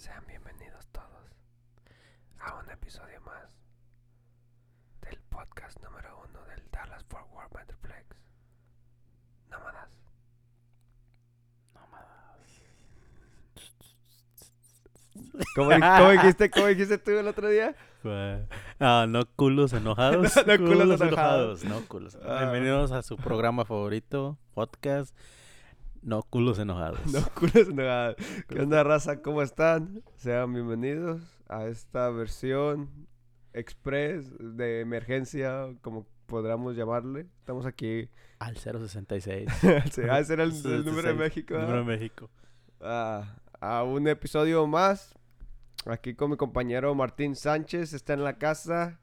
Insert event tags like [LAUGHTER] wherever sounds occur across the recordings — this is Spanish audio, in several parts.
Sean bienvenidos todos a un episodio más del podcast número uno del Dallas Fort Worth Metroplex. Nómadas. ¿Cómo, cómo dijiste, ¿Cómo dijiste tú el otro día? Ah, no culos enojados. [LAUGHS] No culos enojados. No culos. Ah. Bienvenidos a su programa favorito, podcast. No culos enojados. No, [LAUGHS] culos enojados. ¿Qué onda, raza? ¿Cómo están? Sean bienvenidos a esta versión express de emergencia, como podríamos llamarle. Estamos aquí. Al 066. Sí, [LAUGHS] ah, ese era el, el número de 66, México. ¿verdad? Número de México. a, a un episodio más. Aquí con mi compañero Martín Sánchez. Está en la casa.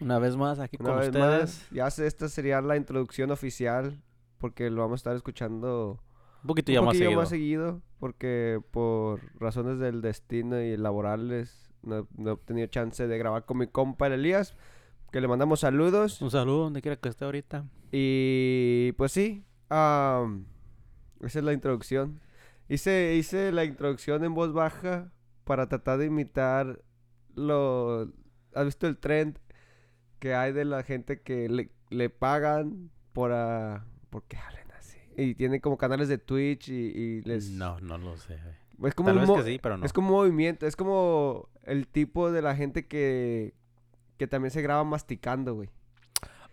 Una vez más aquí Una con ustedes. más. Ya sé, esta sería la introducción oficial. Porque lo vamos a estar escuchando Un poquito un ya más seguido. más seguido. Porque por razones del destino y laborales no, no he tenido chance de grabar con mi compa el Elías. Que le mandamos saludos. Un saludo donde quiera que esté ahorita. Y pues sí, am, esa es la introducción. Hice, hice la introducción en voz baja para tratar de imitar lo... ¿Has visto el trend que hay de la gente que le, le pagan por, ah, porque hablen así? Y tienen como canales de Twitch y, y les... No, no lo sé. Es como, Tal vez que sí, pero no. es como un movimiento, es como el tipo de la gente que, que también se graba masticando, güey.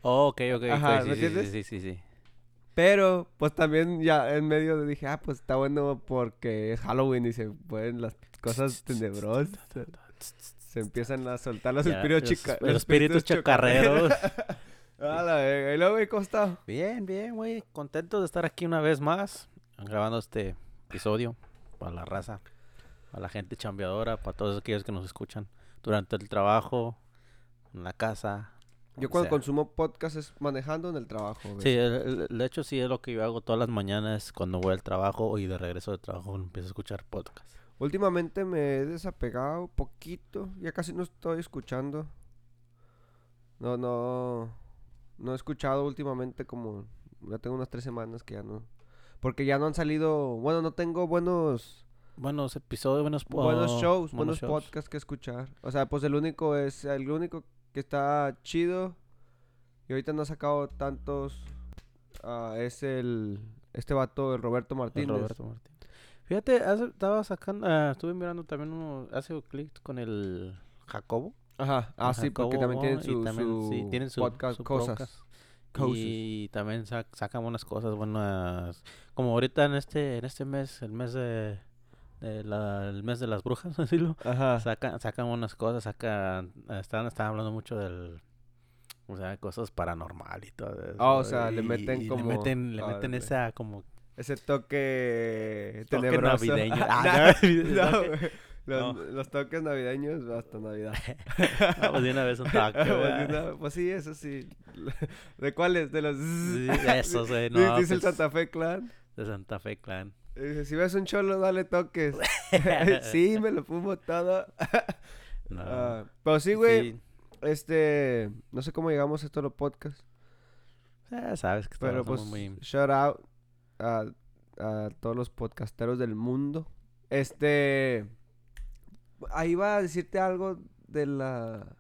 Oh, ok, ok. Ajá, sí, ¿me sí, entiendes? sí, sí, sí. Pero, pues también ya en medio dije, ah, pues está bueno porque es Halloween y se pueden las cosas tenebrosas. Se empiezan a soltar los Ya, espíritus los- chica- los espíritus chocarreros. [LAUGHS] [LAUGHS] La verga. ¿Y luego, güey, cómo está? Bien, bien, güey. Contento de estar aquí una vez más. Grabando este episodio. Para la raza. Para la gente chambeadora. Para todos aquellos que nos escuchan. Durante el trabajo. En la casa. Yo cuando sea. consumo podcast es manejando en el trabajo, güey. Sí, el- el- de hecho sí es lo que yo hago todas las mañanas cuando voy al trabajo y de regreso del trabajo empiezo a escuchar podcast. Últimamente me he desapegado poquito. Ya casi no estoy escuchando. No, no. No he escuchado últimamente como. Ya tengo unas tres semanas que ya no. Porque ya no han salido. Bueno, no tengo buenos. Buenos episodios, buenos, buenos shows, buenos buenos shows. podcasts que escuchar. O sea, pues el único es. El único que está chido. Y ahorita no ha sacado tantos. ah, es el. Este vato, el Roberto El Martínez. Roberto Martínez. Fíjate, hace- estaba sacando, ah, estuve mirando también uno, hace clic con el Jacobo. Ajá. Ah, el sí, porque también tienen su, también, su sí, tienen su podcast, su cosas. podcast. Cosas. Y también sac- sacan buenas cosas, buenas. Como ahorita en este, en este mes, el mes de, de la- el mes de las brujas, [LAUGHS] decirlo. Ajá. Sacan, sacan unas cosas, sacan, están, están hablando mucho del, o sea, cosas paranormal y todo eso. Ah, o sea, le y- meten y como- Le meten, le ah, meten de- esa como Ese toque Toque tenebroso. navideño. Ah, [LAUGHS] Ah, no, [LAUGHS] no, no. Los, no. los toques navideños hasta Navidad. [LAUGHS] Vamos de una vez un taco. Pues, pues sí, eso sí. [LAUGHS] ¿De cuáles? De los... Sí, [LAUGHS] güey, Dice- no, Dice el pues, Santa Fe Clan. De Santa Fe Clan. Dice, si ves un cholo, dale toques. sí, me lo fumo todo. No. Ah, pero sí, güey. Sí, Este... No sé cómo llegamos a esto los podcasts. ya sabes que Pero pues, muy... shout out a, a todos los podcasteros del mundo. Este. Ahí va a decirte algo de la.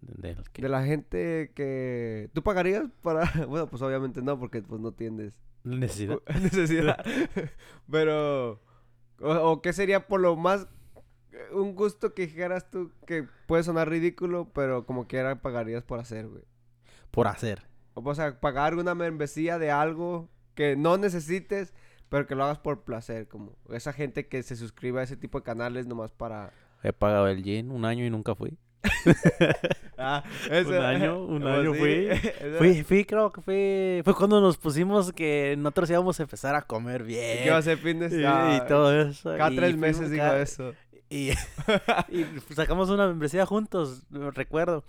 de- la gente que. ¿Tú pagarías para.? [LAUGHS] Bueno, pues obviamente no, porque pues no tienes necesidad. [LAUGHS] necesidad. [LAUGHS] Pero. O, o qué sería por lo más. Un gusto que dijeras tú que puede sonar ridículo, pero como quiera pagarías por hacer, güey. Por hacer. O sea, pagar una membresía de algo que no necesites, pero que lo hagas por placer, como esa gente que se suscribe a ese tipo de canales nomás para... He pagado el gin un año y nunca fui. [LAUGHS] Ah, Un año, un año sí, fui. [LAUGHS] Fui, fui, creo que fue... Fue cuando nos pusimos que nosotros íbamos a empezar a comer bien. ¿Qué va a ser fitness? y, todo eso. Cada y tres meses digo cada- eso. Y, [LAUGHS] y sacamos una membresía juntos, recuerdo.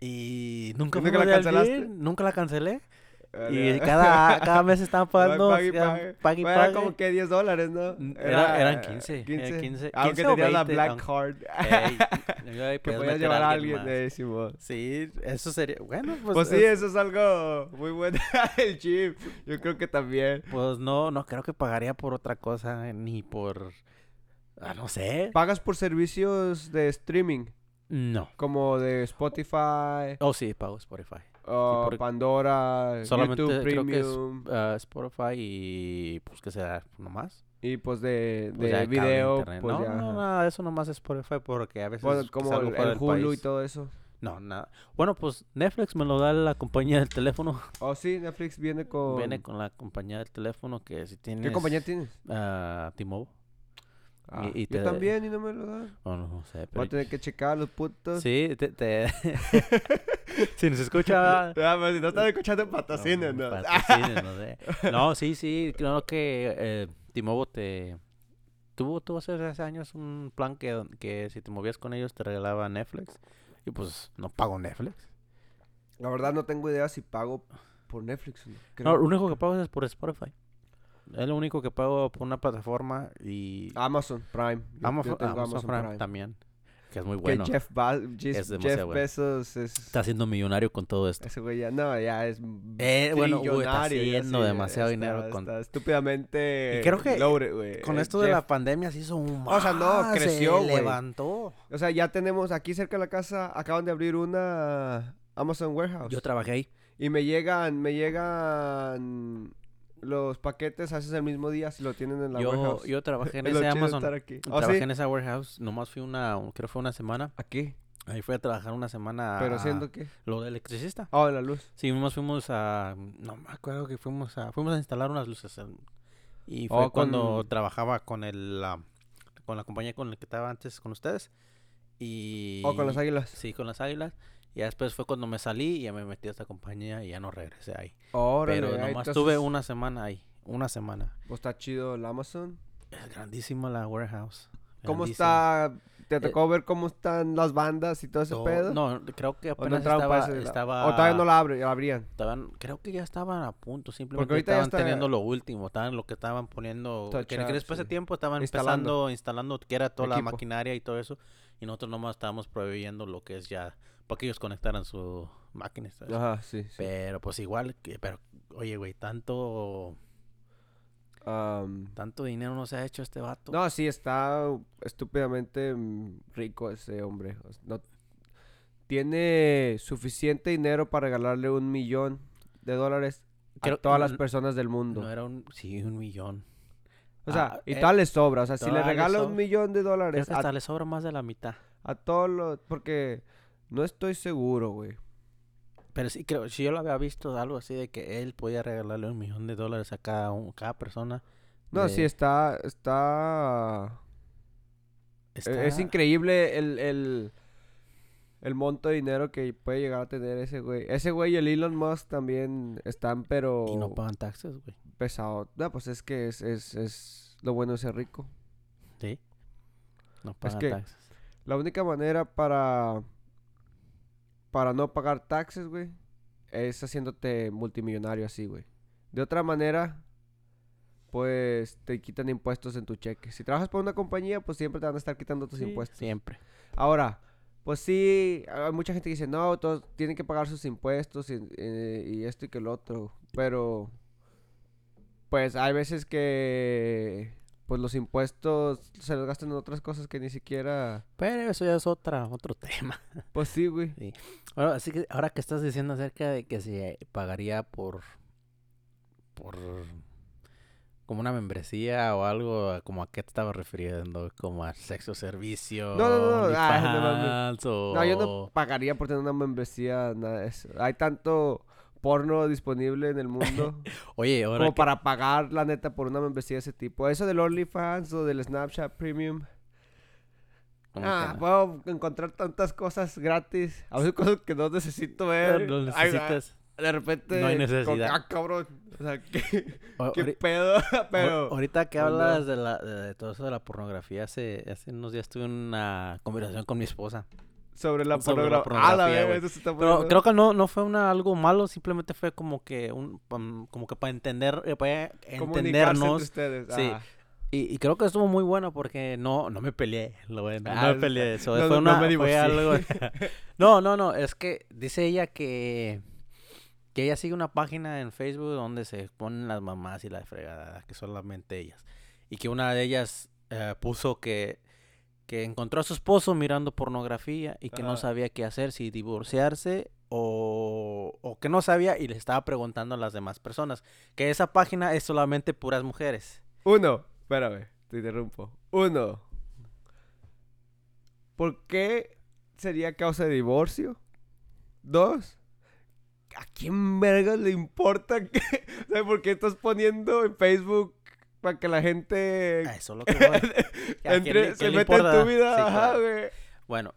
Y nunca, ¿Y nunca la cancelaste? nunca la cancelé. Y cada, cada mes estaban [LAUGHS] pagando. Pague Bueno, Era como que 10 dólares, ¿no? Era- eran 15, era 15, Aunque 15 o tenía la 20, Black aunque- Card. Ey, [LAUGHS] que podías llevar a alguien alguien. eh. Sí, eso sería. Bueno, pues. Pues, sí, es- eso es algo muy bueno. [LAUGHS] El chip. Yo creo que también. Pues no, no creo que pagaría por otra cosa, ni por. Ah, no sé. ¿Pagas por servicios de streaming? No. Como de Spotify, Oh, sí, pago Spotify. Por- Pandora, Solamente YouTube creo que es Premium. ah, Spotify y. Pues que sea nomás. Y pues de, Pues de video, internet. pues no, ya. no, nada, eso nomás es Spotify porque a veces. Bueno, como el, Hulu y todo eso. No, nada. Bueno, pues Netflix me lo da la compañía del teléfono. [LAUGHS] Oh, sí, Netflix viene con... Viene con la compañía del teléfono que si tienes. ¿Qué compañía tienes? ah, T-Mobile. Ah, y yo te- también y no me lo dan. Oh, no, no sé. Voy Pero... a tener que checar los putos. Sí, te. te... [LAUGHS] si nos escucha. Ah, pero si no están escuchando patrocinios, ¿no? patrocinios, [LAUGHS] no sé. No, sí, sí. Creo que eh, T-Mobile te. Tuvo, tuvo hace años un plan que, que si te movías con ellos te regalaba Netflix. Y pues no pago Netflix. La verdad no tengo idea si pago por Netflix no. No, lo único que pago es por Spotify. Es lo único que pago por una plataforma y Amazon Prime. Yo- Amazon, yo tengo Amazon Prime, también. Que es muy Que bueno. Jeff, Ba- Es Jeff. Bezos es... Está siendo millonario con todo esto. Ese güey ya, no, ya es Eh, bueno, güey, está haciendo sí, demasiado está- dinero con- está estúpidamente Y creo que loaded. Con Eh, esto de la pandemia se hizo un O sea, no, creció, se levantó. O sea, ya tenemos aquí cerca de la casa, acaban de abrir una Amazon Warehouse. Yo trabajé ahí. Y me llegan, me llegan los paquetes, haces el mismo día si lo tienen en la Yo, warehouse. yo trabajé en [LAUGHS] ese Amazon. ¿Oh, Trabajé sí? en esa warehouse. Nomás fui una, un- creo fue una semana. Aquí. Ahí fui a trabajar una semana. Pero a- siendo que... Lo de electricista. Oh, en la luz. Sí, nomás fuimos a. No me acuerdo que fuimos a. Fuimos a instalar unas luces. Y fue Oh, cuando con- trabajaba con el. con la compañía con la que estaba antes con ustedes. Y. O Oh, con las águilas. Sí, con las águilas. Y ya después fue cuando me salí y ya me metí a esta compañía y ya no regresé ahí. Órale, Pero nomás entonces, tuve una semana ahí. Una semana. Pues está chido el Amazon. Es grandísima la warehouse. ¿Cómo está? ¿Te tocó ver cómo están las bandas y todo ese Eh, Todo- pedo? No, creo que ¿O no apenas para estaba, ese estaba... ¿O todavía no la, abre, la abrían? estaban- creo que ya estaban a punto, simplemente ahorita ya estaban está teniendo lo último, estaban lo que estaban poniendo, Touch que, que up, después de sí. tiempo estaban Instalando. empezando, instalando que era toda la Equipo. maquinaria y todo eso, y nosotros nomás estábamos proveyendo lo que es ya, para que ellos conectaran su máquina. Ajá, sí. sí. Pero pues igual, que, pero oye, güey, tanto, tanto dinero no se ha hecho este vato. no, sí, está estúpidamente rico ese hombre. No, tiene suficiente dinero para regalarle un millón de dólares Creo- a todas las personas del mundo. No era un, sí, un millón. o sea, Ah, y eh, todavía le sobra. O sea, si le regala un millón de Creo dólares que a, hasta le sobra más de la mitad. a todos los... Porque no estoy seguro, güey. Pero sí, creo, si yo lo había visto algo así de que él podía regalarle un millón de dólares a cada, un- cada persona. No, de- sí, está... Está... E- Es está- increíble el, el, el monto de dinero que puede llegar a tener ese güey. Ese güey y el Elon Musk también están, pero Y no pagan taxes, güey. pesados. No, pues es que es, es, es lo bueno de ser rico. Sí. No pagan que- taxes. La única manera para, para no pagar taxes, güey, es haciéndote multimillonario así, güey. De otra manera, pues te quitan impuestos en tu cheque. Si trabajas por una compañía, pues siempre te van a estar quitando tus Sí, impuestos. Siempre. Ahora, pues sí, hay mucha gente que dice, no, todos tienen que pagar sus impuestos y, eh, y esto y que lo otro. Pero, pues hay veces que, pues los impuestos se los gastan en otras cosas que ni siquiera... Pero eso ya es otra, otro [LAUGHS] tema. Pues sí, güey. Bueno, así que ahora que estás diciendo acerca de que se pagaría por. por. como una membresía o algo, como a qué te estaba refiriendo, como al sexo servicio. No, no, no, ah, no o... No, yo no pagaría por tener una membresía, nada de eso. Hay tanto porno disponible en el mundo [LAUGHS] Oye, ahora como que- para pagar, la neta, por una membresía de ese tipo. Eso del OnlyFans o del Snapchat Premium. Ah, que- puedo encontrar tantas cosas gratis. A veces cosas que no necesito ver. no necesitas. de repente. No hay necesidad. ah, cabrón. O sea, ¿qué, O- qué ahori- pedo? [LAUGHS] Pero. ahorita que pues, no. hablas de, la, de, de todo eso de la pornografía, hace, hace unos días tuve una conversación con mi esposa. Sobre la Sobre la pornografía. Ah, la Pero creo que no, no fue una, algo malo, simplemente fue como que un como que para entender, eh, para entendernos. ustedes. sí. Y, y creo que estuvo muy bueno porque no, no me peleé, lo bueno, Ah, no me peleé. Eso no, fue no, no una, me fue algo. [LAUGHS] no, no, no, es que dice ella que que ella sigue una página en Facebook donde se ponen las mamás y la fregada, que solamente ellas. Y que una de ellas eh, puso que que encontró a su esposo mirando pornografía y que no sabía qué hacer, si divorciarse o, o que no sabía y le estaba preguntando a las demás personas. Que esa página es solamente puras mujeres. Uno, espérame, te interrumpo. Uno, ¿por qué sería causa de divorcio? Dos, ¿a quién vergas le importa [LAUGHS] que, o sea, por qué estás poniendo en Facebook para que la gente A eso es lo que voy. [LAUGHS] ¿A quién entre, se meta en tu vida? Sí, Ajá, claro. güey. Bueno,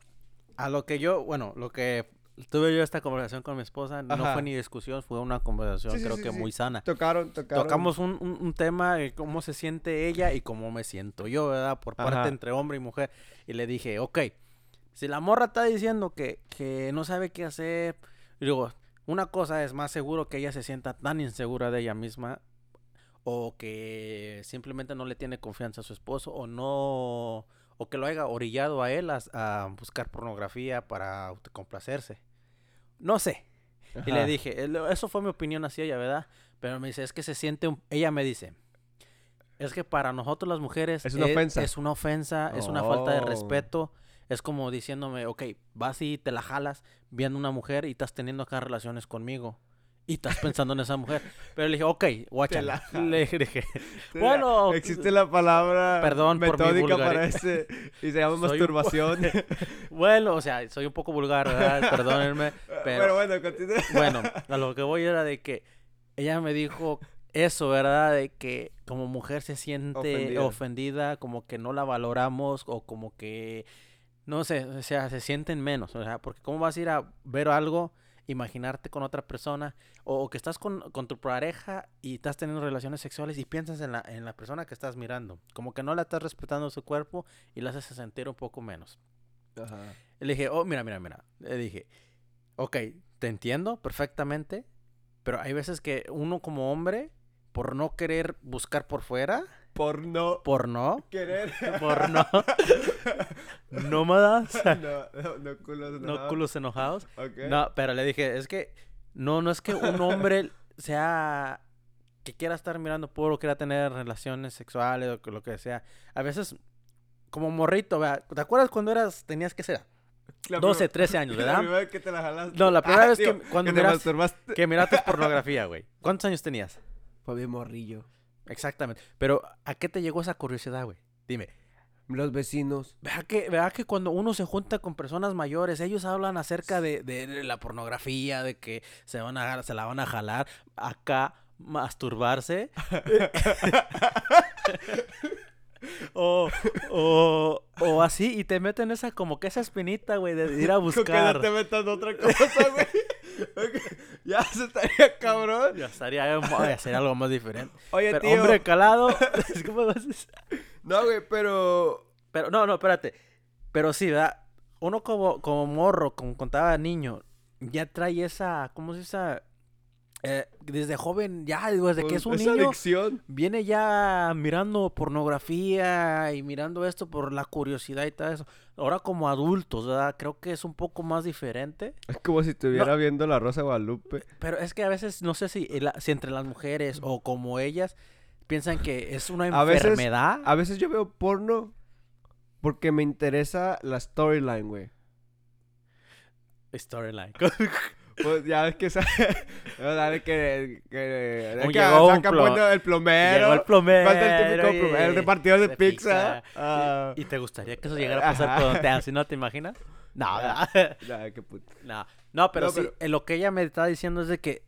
a lo que yo, bueno, lo que tuve yo esta conversación con mi esposa no fue ni discusión, fue una conversación Sí, creo sí, que sí. muy sana. Tocaron, tocaron. Tocamos un, un- un tema de cómo se siente ella y cómo me siento yo, ¿verdad? Por parte Ajá. entre hombre y mujer. Y le dije, ok, si la morra está diciendo que, que no sabe qué hacer, digo, una cosa es más seguro que ella se sienta tan insegura de ella misma o que simplemente no le tiene confianza a su esposo o no o que lo haya orillado a él a, a buscar pornografía para autocomplacerse. No sé. Y le dije, "Eh, lo- eso fue mi opinión hacia ella, ¿verdad? Pero me dice, es que se siente, un- ella me dice, es que para nosotros las mujeres Es una ofensa. es una ofensa, es una falta de Oh. respeto. Es como diciéndome, ok, vas y te la jalas viendo una mujer y estás teniendo acá relaciones conmigo. Y estás [LAUGHS] pensando en esa mujer. Pero le dije, ok, guáchala. la Le dije, [LAUGHS] bueno, existe la palabra Perdón por mi metódica vulgari- para ese y se llama [LAUGHS] Soy un po- masturbación. bueno, o sea, soy un poco vulgar, ¿verdad? Perdónenme. Pero, Pero bueno, continúa. Bueno, a lo que voy era de que ella me dijo eso, ¿verdad? De que como mujer se siente Ofendida. ofendida, como que no la valoramos o como que, no sé, o sea, se sienten menos, o sea, porque cómo vas a ir a ver algo, imaginarte con otra persona o, o que estás con, con tu pareja y estás teniendo relaciones sexuales y piensas en la, en la persona que estás mirando, como que no la estás respetando su cuerpo y la haces sentir un poco menos. Ajá. Le dije, oh, mira, mira, mira. Le dije, ok, te entiendo perfectamente, pero hay veces que uno como hombre, por no querer buscar por fuera, Por no por no, querer. [LAUGHS] por no, [LAUGHS] nómadas, no, no, no culos no enojados. culos enojados. No, pero le dije, es que no, no es que un hombre [LAUGHS] sea que quiera estar mirando puro, quiera tener relaciones sexuales o lo que sea. A veces, como morrito, ¿verdad? ¿te acuerdas cuando eras, tenías que ser? La 12, prim- 13 años, La ¿verdad? primera vez que te la jalaste. No, la primera Ah, vez que cuando. Que miraste pornografía, güey. ¿Cuántos años tenías? Fue bien morrillo. Exactamente. Pero, ¿a qué te llegó esa curiosidad, güey? Dime. Los vecinos. Vea que, vea que cuando uno se junta con personas mayores, ellos hablan acerca de, de- de la pornografía, de que se van a se la van a jalar, acá masturbarse. [LAUGHS] [LAUGHS] o, o, o así, y te meten esa como que esa espinita, güey, de ir a que no buscar. te metas en otra cosa, güey. Ya se estaría cabrón. Ya estaría ya sería algo más diferente. Oye, Pero tío. hombre calado, [LAUGHS] ¿cómo vas a- No, güey, pero. Pero, no, no, espérate. Pero sí, ¿verdad? Uno como, como morro, como contaba niño, ya trae esa, ¿cómo se dice? esa? Eh, desde joven, ya, desde que es un esa niño, adicción. viene ya mirando pornografía y mirando esto por la curiosidad y todo eso. Ahora como adultos, ¿verdad? Creo que es un poco más diferente. Es como si estuviera viendo la Rosa de Guadalupe. Pero es que a veces, no sé si, el- si entre las mujeres o como ellas piensan que es una A veces- enfermedad. A veces yo veo porno porque me interesa la storyline, güey. Storyline. [LAUGHS] Pues ya ves que esa... [LAUGHS] Dale que... que, Un que bueno el plomero. Llegó el plomero. Falta el típico plomero, el repartidor de, de pizza. pizza. Ah, ¿Y te gustaría que eso llegara a pasar por donde te así no te imaginas? [LAUGHS] No, ya, qué puto. no, no, pero No, sí, pero- eh, lo que ella me está diciendo es de que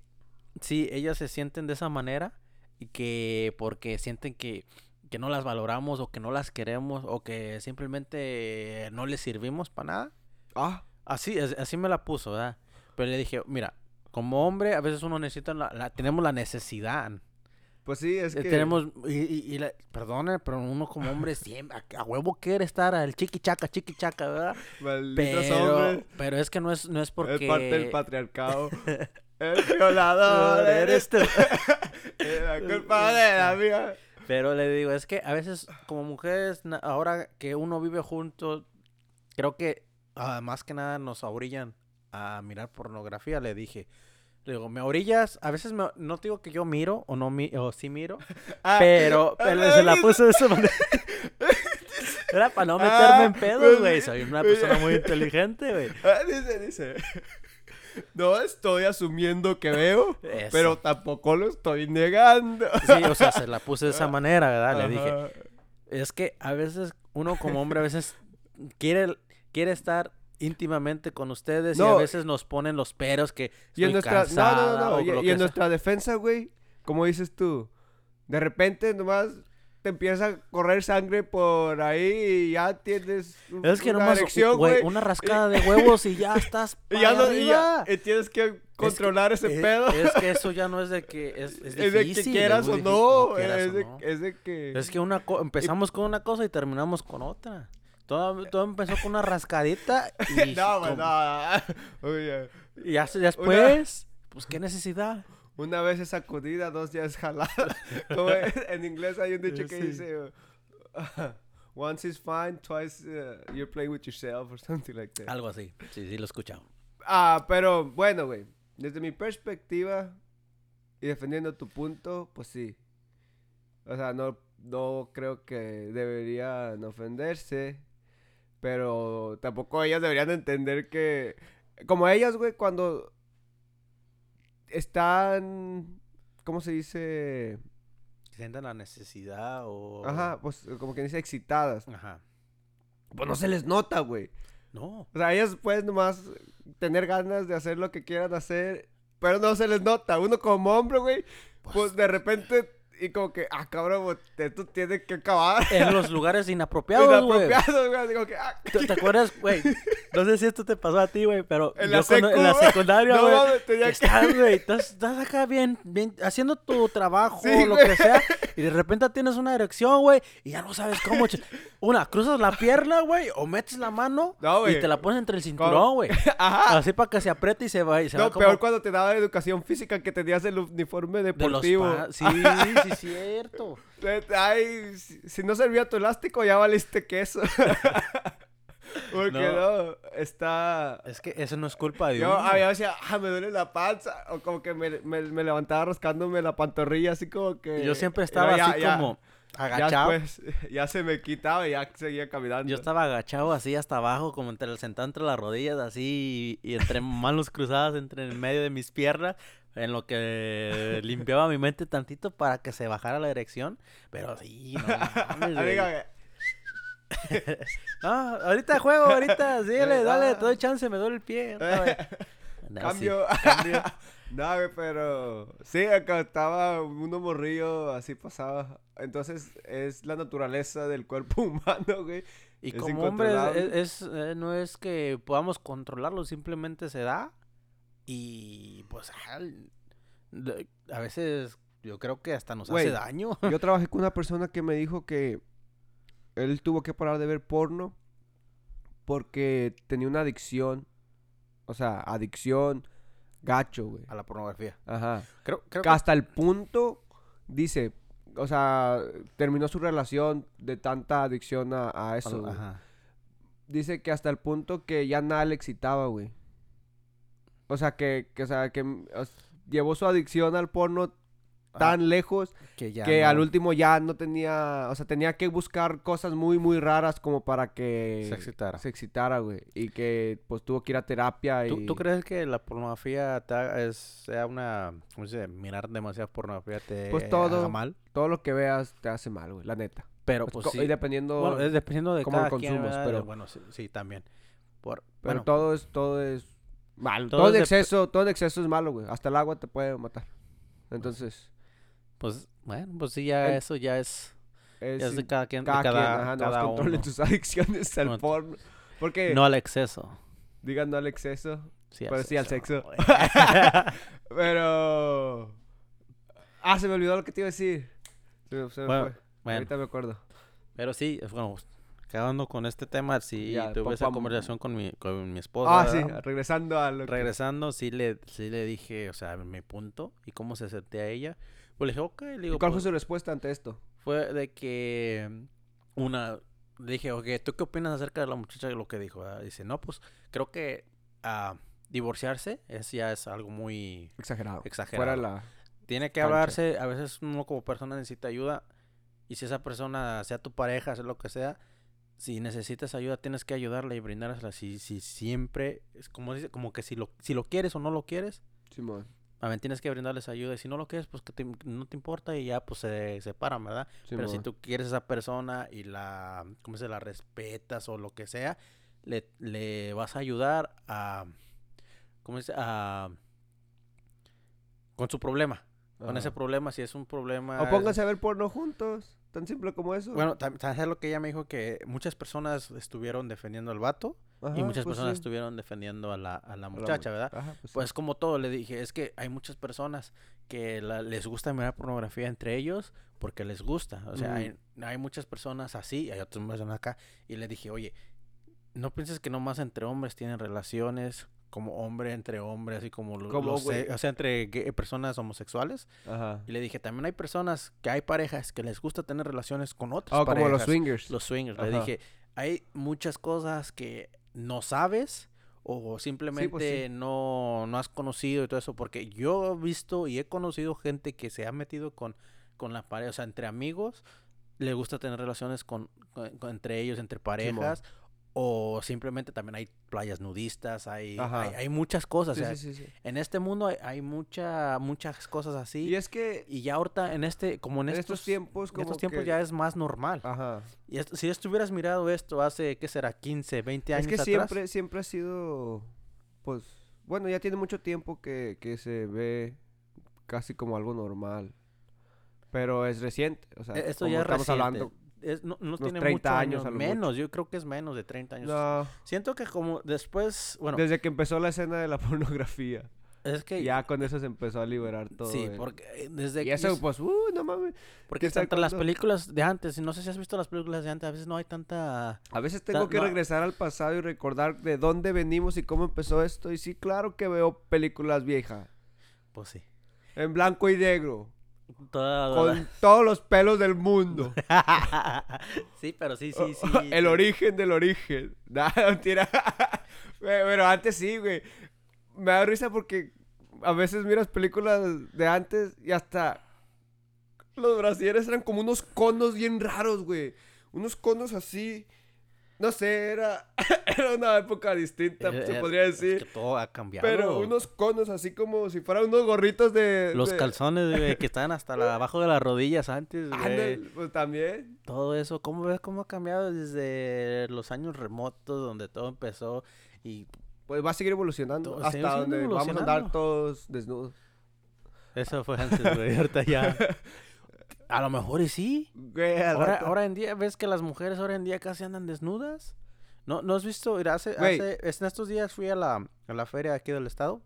sí, ellas se sienten de esa manera y que porque sienten que, que no las valoramos o que no las queremos o que simplemente no les servimos para nada. Ah, Así, es- así me la puso, ¿verdad? Pero le dije, mira, como hombre a veces uno necesita, la, la- tenemos la necesidad. Pues sí, es Eh, que... Tenemos, y, y, y la- perdone, pero uno como hombre siempre, a, a huevo quiere estar al chiqui chaca, chiqui chaca, ¿verdad? Malditos Pero, hombres. pero es que no es, no es porque... Es parte del patriarcado. [LAUGHS] El violador eres tú. [LAUGHS] la culpa de la mía. Pero le digo, es que a veces como mujeres, ahora que uno vive juntos, creo que ah, más que nada nos orillan a mirar pornografía, le dije. Le digo, ¿me orillas? A veces me- no te digo que yo miro o no mi, o sí miro, [LAUGHS] Ah, pero, [LAUGHS] pero se la puse de esa manera. [LAUGHS] Era para no meterme en Ah, pedos, pues güey. Soy una persona muy inteligente, güey. Ah, dice, dice. No estoy asumiendo que veo, Eso. pero tampoco lo estoy negando. Sí, o sea, se la puse de esa manera, ¿verdad? Le dije. Es que a veces uno como hombre a veces quiere, quiere estar íntimamente con ustedes y a veces nos ponen los peros que Y en estoy nuestra, cansada no, no, o y, en sea. nuestra defensa, güey, como dices tú, de repente nomás te empieza a correr sangre por ahí y ya tienes un- Es que una nomás, erección, güey, una rascada [LAUGHS] de huevos y ya estás Y para ya, no, y ya- arriba. y tienes que controlar ese Eh, pedo. Es que eso ya [LAUGHS] no es de que es, es Es de que quieras o difícil, no, quieras es o de, no. es de que... Es que una co- empezamos con una cosa y terminamos con otra. Todo, todo empezó con una rascadita y, [LAUGHS] no, como- no. Oye, y ya se- después, pues qué necesidad. una vez es sacudida, dos ya es jalada. [LAUGHS] Como en inglés hay un dicho que Sí. dice... uh, [LAUGHS] Once is fine, twice uh, you're playing with yourself or something like that. Algo así. Sí, sí, lo he escuchado. Ah, pero bueno, güey. Desde mi perspectiva y defendiendo tu punto, pues sí. O sea, no, no creo que deberían ofenderse. Pero tampoco ellas deberían entender que... Como ellas, güey, cuando están... ¿Cómo se dice? Sienten la necesidad o... Ajá, pues como que dice excitadas. Ajá. Pues no se les nota, güey. No. O sea, ellas pueden nomás tener ganas de hacer lo que quieran hacer, pero no se les nota. Uno como hombre, güey, pues, de repente, y como que, ah, cabrón, güey, esto tiene que acabar. En los [LAUGHS] lugares inapropiados, güey. Inapropiado, güey. Digo que, ah, ¿Te, te acuerdas, güey? No sé si esto te pasó a ti, güey, pero En yo la cuando- en la secu, secundaria, no güey, mames, tenía que estás, [LAUGHS] güey, estás, estás acá bien, bien, haciendo tu trabajo, Sí, lo que sea, y de repente tienes una erección, güey, y ya no sabes cómo. Una, cruzas la pierna, güey, o metes la mano No, y te la pones entre el cinturón, güey. [LAUGHS] Ajá. Así para que se apriete y se va. Y se No, va como peor cuando te daba educación física que tenías el uniforme de los deportivo. pa- Sí, sí, cierto. Eh, Ay, si, no servía tu elástico, ya valiste queso. [LAUGHS] Porque No. no, está... Es que eso no es culpa de Yo uno. había decía, ah, me duele la panza. O como que me, me, me levantaba rascándome la pantorrilla, así como que. Yo siempre estaba ya- así ya- como Ya agachado. después, [LAUGHS] ya se me quitaba y ya seguía caminando. Yo estaba agachado así hasta abajo, como entre el sentado entre las rodillas, así, y, y entre [LAUGHS] manos cruzadas entre el medio de mis piernas, en lo que limpiaba mi mente tantito para que se bajara la erección. Pero sí, no mames, [LAUGHS] [LAUGHS] No, ahorita juego, ahorita, [LAUGHS] síguele, Eh, dale, ah. te doy chance, me duele el pie. No, sí, cambio. no, pero. Sí, acá estaba uno morrillo, así pasaba. Entonces, es la naturaleza del cuerpo humano, güey. Y Es como hombre, es- eh, no es que podamos controlarlo, simplemente se da. Y pues a veces yo creo que hasta nos hace daño. Yo [LAUGHS] trabajé con una persona que me dijo que él tuvo que parar de ver porno porque tenía una adicción. O sea, adicción gacho, güey. A la pornografía. Ajá. Creo, creo Que hasta el punto, dice, o sea, terminó su relación de tanta adicción a, a eso. Ajá. Dice que hasta el punto que ya nada le excitaba, güey. O sea, que, que, o sea, que mm, o llevó su adicción al porno tan lejos Que ya que al último ya no tenía, o sea, tenía que buscar cosas muy, muy raras como para que se excitara. se excitara, güey. Y que pues tuvo que ir a terapia y... ¿Tú, tú crees que la pornografía te haga- es, sea una... ¿Cómo se dice? Mirar demasiada pornografía te Pues todo. haga mal? Todo lo que veas te hace mal, güey, la neta. Pero Pues pues, sí. Y dependiendo... Bueno, es dependiendo de cómo lo ¿verdad? pero- Bueno, sí, sí, también. Por, Pero bueno, todo es, todo es mal. Todo Todo, dep- exceso, todo exceso es malo, güey. Hasta el agua te puede matar. Entonces, Pues, bueno, pues sí, ya En- eso ya es... es Ya es de cada quien, de cada, cada, quien, ajá, cada controlen uno. tus [LAUGHS] adicciones al No- porno. Porque, No al exceso. digan no al exceso, Sí, Pero sí al sexo. [LAUGHS] [LAUGHS] pero... Ah, se me olvidó lo que te iba a decir. Se me, se me Bueno, fue. Bueno, Ahorita me acuerdo. pero sí, bueno, acabando con este tema, sí Ya, tuve esa conversación con mi, con mi esposa. Ah, sí, regresando a lo que- Regresando, sí le, sí le dije, o sea, mi punto y cómo se sentía ella. Pues le dije, ok, le ¿Y digo, cuál fue pues, su respuesta ante esto? fue de que una le dije, ok, ¿tú qué opinas acerca de la muchacha de lo que dijo? verdad?" Dice, no, pues creo que ah, divorciarse es ya es algo muy Exagerado. exagerado. Fuera la... Tiene que hablarse, a veces uno como persona necesita ayuda y si esa persona, sea tu pareja, sea lo que sea, si necesitas ayuda tienes que ayudarle y brindársela. Si, si siempre, es como dice, como que si lo, si lo quieres o no lo quieres, Simón. a ver, tienes que brindarles ayuda y si no lo quieres, pues que te- no te importa y ya pues se separan, ¿verdad? Pero si tú quieres a esa persona y la, ¿cómo se la respetas o lo que sea, le, le vas a ayudar a, ¿cómo dice? A, con su problema. Con ese problema, si es un problema... O pónganse a ver porno juntos. Tan simple como eso. Bueno, tam- ¿sabes lo que ella me dijo? Que muchas personas estuvieron defendiendo al vato y muchas pues personas sí. estuvieron defendiendo a la, a la muchacha, mu- ¿verdad? Ajá, pues, sí. Pues como todo, le dije, es que hay muchas personas que la- les gusta mirar pornografía entre ellos porque les gusta. O sea, Mm. hay, hay muchas personas así, y hay otras personas acá. Y le dije, oye, no pienses que nomás entre hombres tienen relaciones como hombre entre hombre, así como, lo- Como, los, o sea, entre gay- personas homosexuales. Ajá. Y le dije, también hay personas que hay parejas que les gusta tener relaciones con otras Ah, parejas. como los swingers. Los swingers. Le dije, hay muchas cosas que no sabes o simplemente pues sí. no, no has conocido y todo eso. Porque yo he visto y he conocido gente que se ha metido con, con la pareja, o sea, entre amigos, le gusta tener relaciones con, con- con- entre ellos, entre parejas. O simplemente también hay playas nudistas, hay, hay, hay muchas cosas. Sí, o sea, sí, sí. En este mundo hay, hay mucha, muchas cosas así. Y es que Y ya ahorita en este, como en, en estos, estos tiempos, en como estos tiempos que- ya es más normal. Ajá. Y esto- si estuvieras mirado esto hace, ¿qué será? 15, 20 años Es que atrás. siempre, siempre ha sido, pues, bueno, ya tiene mucho tiempo que, que se ve casi como algo normal. Pero es reciente, o sea, E- Esto ya es estamos reciente. hablando. Es- no tiene 30 muchos años menos, yo creo que es menos de 30 años. No, Siento que como después, bueno, desde que empezó la escena de la [LAUGHS] pornografía, es que ya con eso se empezó a liberar todo. sí, porque eh, desde y que eso, es- pues, uh, no mames. porque entre las películas de antes, y no sé si has visto las películas de antes, a veces no hay tanta A veces tengo que no- regresar al pasado y recordar de dónde venimos y cómo empezó esto. Y sí, claro que veo películas viejas. pues sí. En blanco y negro. Toda- Con [LAUGHS] todos los pelos del mundo. sí, pero sí, sí, sí. [LAUGHS] el origen del origen. [LAUGHS] Nada, mentira. Güey, Pero antes sí, güey. Me da risa porque a veces miras películas de antes y hasta los brasieres eran como unos conos bien raros, güey. Unos conos así. No sé, era, [LAUGHS] era una época distinta, se podría es que decir. todo ha cambiado. Pero unos conos así como si fueran unos gorritos de... Los de- calzones, güey, que estaban hasta la- abajo de las rodillas antes, güey. Pues también. Todo eso, ¿cómo ves cómo ha cambiado desde los años remotos donde todo empezó? Y Pues va a seguir evolucionando. Todo- hasta donde vamos a andar todos desnudos. eso fue antes, güey, ahorita ya. [LAUGHS] A lo mejor y sí. Güey, Ahora, ahora en día, ¿ves que las mujeres ahora en día casi andan desnudas? ¿No, ¿no has visto? Mira, hace, hace- es- en estos días fui a la, a la feria aquí del estado.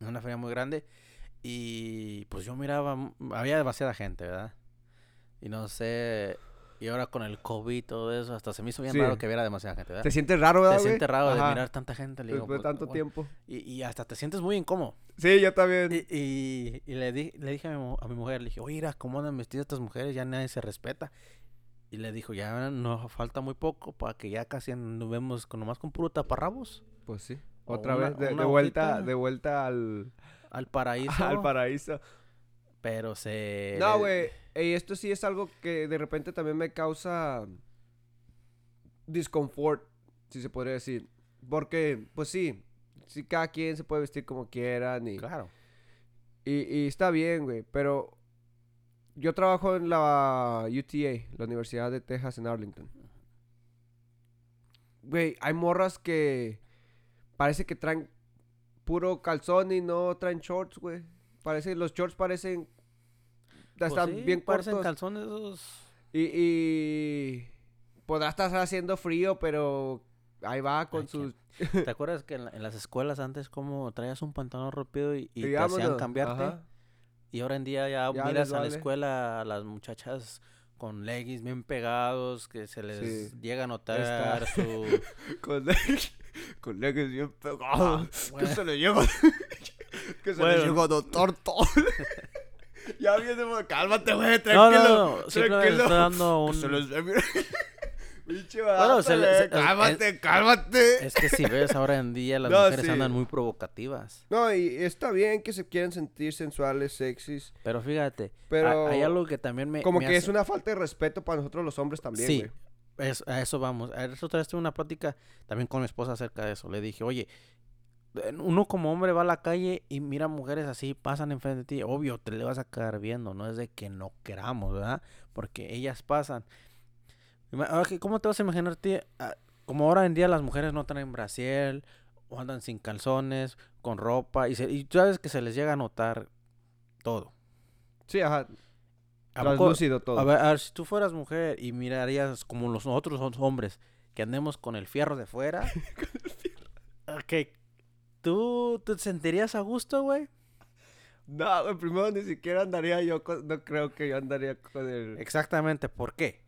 Una feria muy grande. Y pues yo miraba, había demasiada gente, ¿verdad? Y no sé, y ahora con el COVID y todo eso, hasta se me hizo bien Sí. raro que hubiera demasiada gente, ¿verdad? Se siente raro, ¿verdad, Se güey? siente raro de Ajá, mirar tanta gente, le digo, Después de pues, tanto bueno, tiempo. Y, y hasta te sientes muy incómodo. Sí, yo también. Y, y, y le, di- le dije a mi, mu- a mi mujer, le dije, oye, mira, ¿cómo andan vestidas estas mujeres? Ya nadie se respeta. Y le dijo, ya nos falta muy poco para que ya casi nos vemos con, nomás con puro taparrabos. Pues sí. Otra una- vez, de, de vuelta, hojita. de vuelta al, Al paraíso. [LAUGHS] al paraíso. pero se... No, güey. Y esto sí es algo que de repente también me causa disconfort, si se podría decir. Porque, pues sí, sí cada quien se puede vestir como quieran y, Claro. y, y está bien, güey. Pero yo trabajo en la UTA, la Universidad de Texas en Arlington. Güey, hay morras que parece que traen puro calzón y no traen shorts, güey. Parece, los shorts parecen... Pues Están sí, bien cortos. calzones esos... Y, y podrá estar haciendo frío, pero ahí va con Ay, sus... [LAUGHS] ¿Te [LAUGHS] acuerdas que en, la- en las escuelas antes como traías un pantalón rompido y, y te Digámoslo, hacían cambiarte? ajá. Y ahora en día ya, Ya miras les a la vale. escuela a las muchachas con leggings bien pegados, que se les Sí. llega a notar su... [LAUGHS] Con, con leggings bien pegados. que bueno. se le llega. que se Bueno. le llega doctor todo. [LAUGHS] ya viene, cálmate, güey, No, tranquilo. no, no, simplemente tranquilo. estoy dando un... se. [LAUGHS] Pinche Bueno, se le- güey, se- cálmate, cálmate. Es que si ves ahora en día las [LAUGHS] No, mujeres sí. andan muy provocativas. No, y está bien que se quieren sentir sensuales, sexys, Pero fíjate, pero ha- hay algo que también me... como me que es una falta de respeto para nosotros los hombres también, Sí, güey. es- a eso vamos. A eso otra vez tuve una plática también con mi esposa acerca de eso. Le dije, oye, uno como hombre va a la calle y mira mujeres así, pasan enfrente de ti. Obvio, te le vas a quedar viendo. No es de que no queramos, ¿verdad? Porque ellas pasan. Que, ¿Cómo te vas a imaginar, ti, ah, Como ahora en día las mujeres no traen brasiel o andan sin calzones, con ropa. Y, se- y tú sabes que se les llega a notar todo. Sí, ajá, ¿A poco- translúcido todo. a ver, a ver, si tú fueras mujer y mirarías como los otros hom- hombres que andemos con el fierro de fuera. [LAUGHS] ok, ¿tú te sentirías a gusto, güey? No, güey, primero ni siquiera andaría yo con, no creo que yo andaría con el... Exactamente, ¿por qué?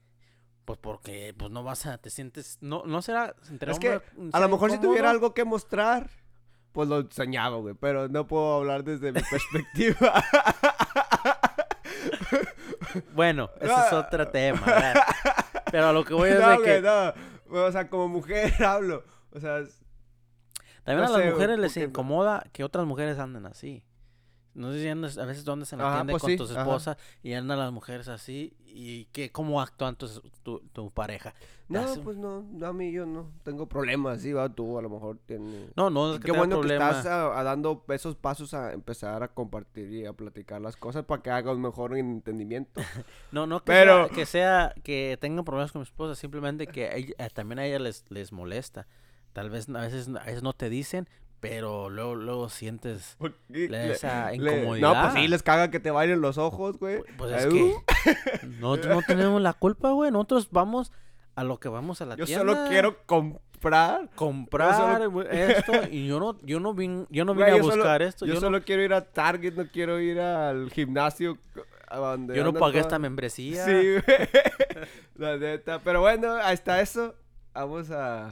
Pues porque pues no vas a, te sientes, no, no será entre Es que A lo mejor si tuviera algo que mostrar, pues lo enseñaba, güey, pero no puedo hablar desde mi [LAUGHS] perspectiva. [LAUGHS] Bueno, ese es otro tema, ¿verdad? Pero a lo que voy es no, de güey, que no. O sea, como mujer [LAUGHS] hablo. O sea, es- también no a las sé, mujeres les incomoda que otras mujeres anden así. No sé si andas, a veces andas en la Ajá, tienda pues con sí, tus esposas y andan las mujeres así y que cómo actúan tus- tu, tu pareja. no, hace- pues no, a mí yo no tengo problemas, sí, va, tú a lo mejor tienes... No, no es que Qué bueno problema. que estás a- a dando esos pasos a empezar a compartir y a platicar las cosas para que haga un mejor entendimiento. [LAUGHS] No, no que, Pero- sea, que sea que tengan problemas con mi esposa, simplemente que ella- eh, también a ella les, les molesta. Tal vez a veces, a veces no te dicen, pero luego, luego sientes le- esa incomodidad. no, pues sí, les caga que te bailen los ojos, güey. Pu- Pues es que uh, nosotros no tenemos la culpa, güey. Nosotros vamos a lo que vamos a la Yo tienda. solo quiero comprar. comprar solo- esto y yo no yo no vine yo no vine Güey, a yo solo- buscar esto. Yo, Yo, solo quiero ir a Target, no quiero ir al gimnasio. a yo no pagué esta membresía. Sí, güey. [LAUGHS] La neta. Pero bueno, hasta eso. Vamos a,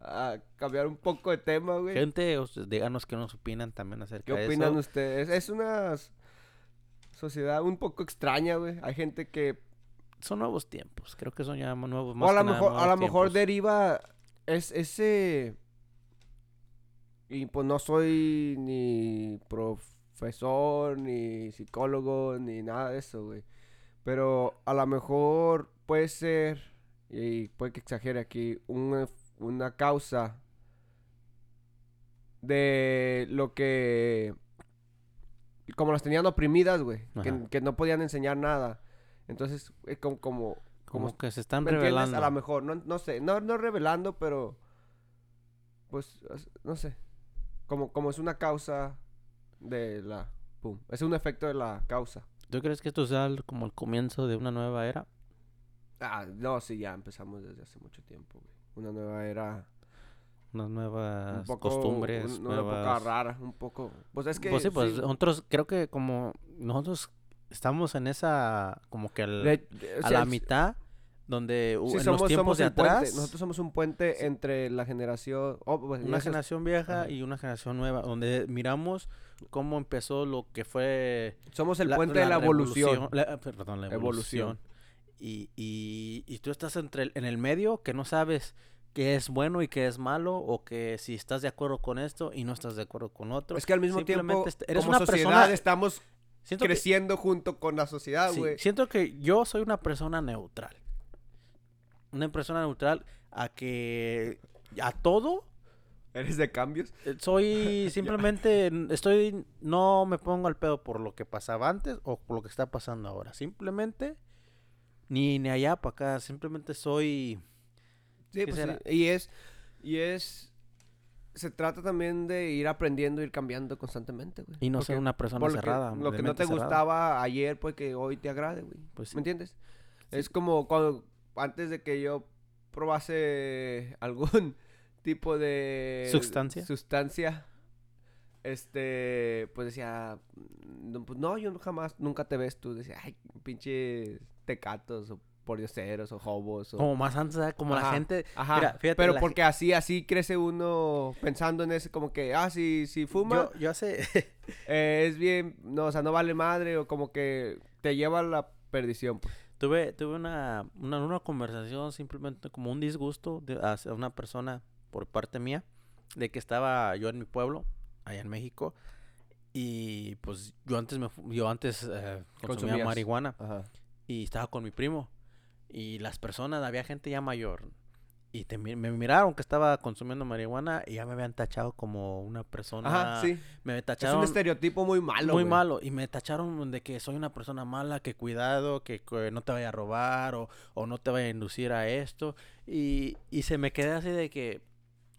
a cambiar un poco de tema, güey. Gente, díganos qué nos opinan también acerca ¿Qué de opinan eso. ustedes? Es una sociedad un poco extraña, güey. Hay gente que Son nuevos tiempos. Creo que son ya nuevos o más a lo mejor a lo mejor deriva es ese y pues no soy ni profesor ni psicólogo ni nada de eso, güey. Pero a lo mejor puede ser y puede que exagere aquí una, una causa de lo que como las tenían oprimidas, güey, que, no podían enseñar nada. Entonces, es como como como que se están revelando. A lo mejor, no, no sé, no, no revelando, pero pues, es- no sé, como, como es una causa de la, pum, es un efecto de la causa. ¿Tú crees que esto sea como el comienzo de una nueva era? Ah, no, sí, ya empezamos desde hace mucho tiempo, güey. Una nueva era, Unas un nuevas poco, costumbres, un- una época nuevas... rara, un poco, pues es que, Pues sí, pues sí, nosotros creo que como nosotros estamos en esa como que al- a la mitad donde sí, en somos, los tiempos somos de el puente, atrás nosotros somos un puente entre la generación, oh, pues, una generación vieja Ajá. y una generación nueva donde miramos cómo empezó lo que fue somos el la- puente de la evolución. la- perdón, la Evolución. evolución. Y, y, y tú estás entre el- en el medio que no sabes qué es bueno y qué es malo o que si estás de acuerdo con esto y no estás de acuerdo con otro. Es que al mismo tiempo, eres como una sociedad, persona- estamos Siento que- creciendo junto con la sociedad, Sí, güey. siento que yo soy una persona neutral. Una persona neutral a que a todo ¿Eres de cambios? eh, soy [LAUGHS] simplemente estoy no me pongo al pedo por lo que pasaba antes o por lo que está pasando ahora. Simplemente ni ni allá para acá, simplemente soy Sí, ¿Qué pues sí. Y es, y es, se trata también de ir aprendiendo, ir cambiando constantemente, güey. y no ser una persona cerrada. Lo que no te cerrada. gustaba ayer, pues que hoy te agrade, güey. Pues sí. ¿Me entiendes? Es como cuando, antes de que yo probase algún [LAUGHS] tipo de... Sustancia. Sustancia. este, pues decía, no, pues no, yo jamás, nunca te ves tú. Decía, ay, pinche tecatos o pordioseros o hobos. O... Como más antes, ¿sabes? como la gente... Ajá, Mira, fíjate, pero la porque así, así crece uno pensando en ese, como que, ah, si, si fuma, Yo, yo hace... [LAUGHS] eh, es bien, no, o sea, no vale madre, o como que te lleva a la perdición, pues. tuve tuve una, una, una conversación simplemente como un disgusto de, hacia una persona por parte mía de que estaba yo en mi pueblo allá en México y pues yo antes me yo antes eh, consumía Consumías. marihuana Ajá. Y estaba con mi primo y las personas había gente ya mayor y te me miraron que estaba consumiendo marihuana y ya me habían tachado como una persona Ajá, sí. me Es un estereotipo muy malo, muy malo. Y me tacharon de que soy una persona mala, que cuidado, que, que no te vaya a robar o, o no te vaya a inducir a esto. Y, y se me quedé así de que,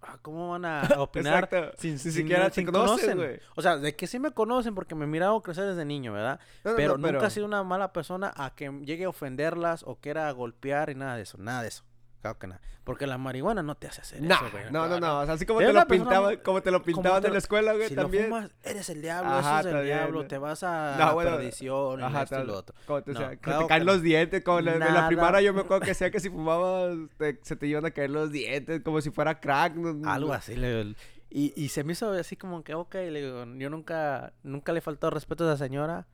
ah, ¿cómo van a [LAUGHS] opinar? Exacto. Sin, Ni sin- siquiera te conocen, güey. O sea, de que sí me conocen porque me miraron crecer desde niño, ¿verdad? No, no, pero no, nunca he sido una mala persona a que llegue a ofenderlas o quiera golpear y nada de eso. Nada de eso. Claro que. Porque la marihuana no te hace hacer Nah, eso, güey. no, no, no. O sea, así como te lo pintaban, como te lo pintaban te en la escuela, güey, Si también. lo fumas, eres el diablo, Ajá, eso es el bien, diablo, te vas a No, bueno, perdición, y Ajá, esto y lo otro. como te, No, sea, que claro te que caen no. los dientes, como en la, en la primaria yo me acuerdo que [LAUGHS] decía que si fumabas te- se te iban a caer los dientes, como si fuera crack. Algo así. le y, y se me hizo así como que, ok, le digo, yo nunca, nunca le he faltado respeto a esa señora